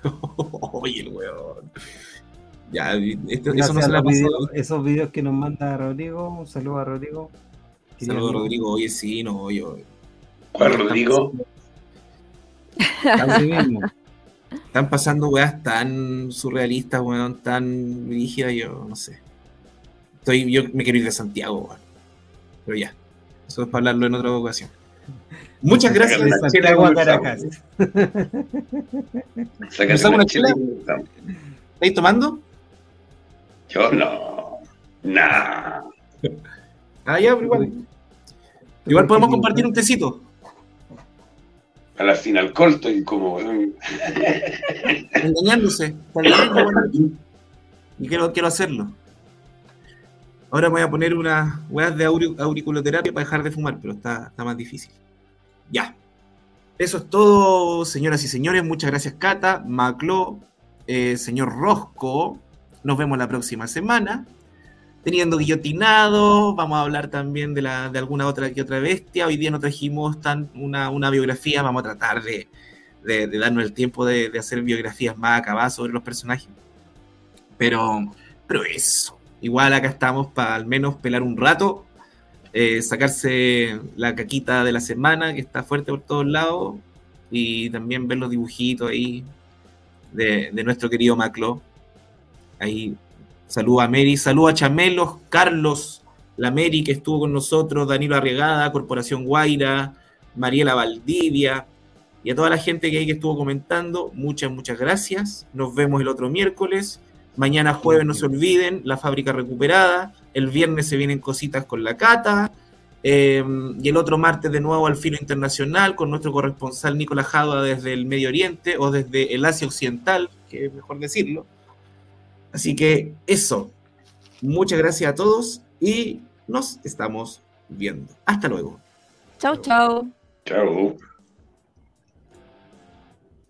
Oye, el weón. Ya, esto, eso no se la video, Esos videos que nos manda Rodrigo, un saludo a Rodrigo. Saludo a Rodrigo, oye, sí, no, yo. ¿Cuál Rodrigo? Están pasando weas tan surrealistas, weón, tan rígidas, yo no sé. Estoy, yo me quiero ir de Santiago, weón. Pero ya, eso es para hablarlo en otra ocasión. Muchas gracias. Santiago a Caracas. una chela? ¿Estáis tomando? Yo no. Nah. Ah, ya, pero igual. Igual podemos compartir un tecito. A la alcohol estoy como. Engañándose. Y quiero, quiero hacerlo. Ahora voy a poner unas weas de auriculoterapia para dejar de fumar, pero está, está más difícil. Ya. Eso es todo, señoras y señores. Muchas gracias, Cata, Maclo, eh, señor Rosco. Nos vemos la próxima semana. Teniendo guillotinado, vamos a hablar también de, la, de alguna otra que otra bestia. Hoy día no trajimos tan una, biografía, vamos a tratar de, darnos el tiempo de, hacer biografías más acabadas sobre los personajes. Pero, pero eso, igual acá estamos para al menos pelar un rato, eh, sacarse la caquita de la semana, que está fuerte por todos lados, y también ver los dibujitos ahí de, de nuestro querido Maclo. Ahí saludo a Mary, saludo a Chamelos, Carlos, la Mary que estuvo con nosotros, Danilo Arriagada, Corporación Guaira, Mariela Valdivia y a toda la gente que ahí que estuvo comentando, muchas, muchas gracias. Nos vemos el otro miércoles. Mañana jueves no se olviden, la fábrica recuperada. El viernes se vienen cositas con la cata. Eh, y el otro martes de nuevo al filo internacional con nuestro corresponsal Nicolás Jadua desde el Medio Oriente o desde el Asia Occidental, que es mejor decirlo. Así que eso. Muchas gracias a todos y nos estamos viendo. Hasta luego. Chao, chao. Chao.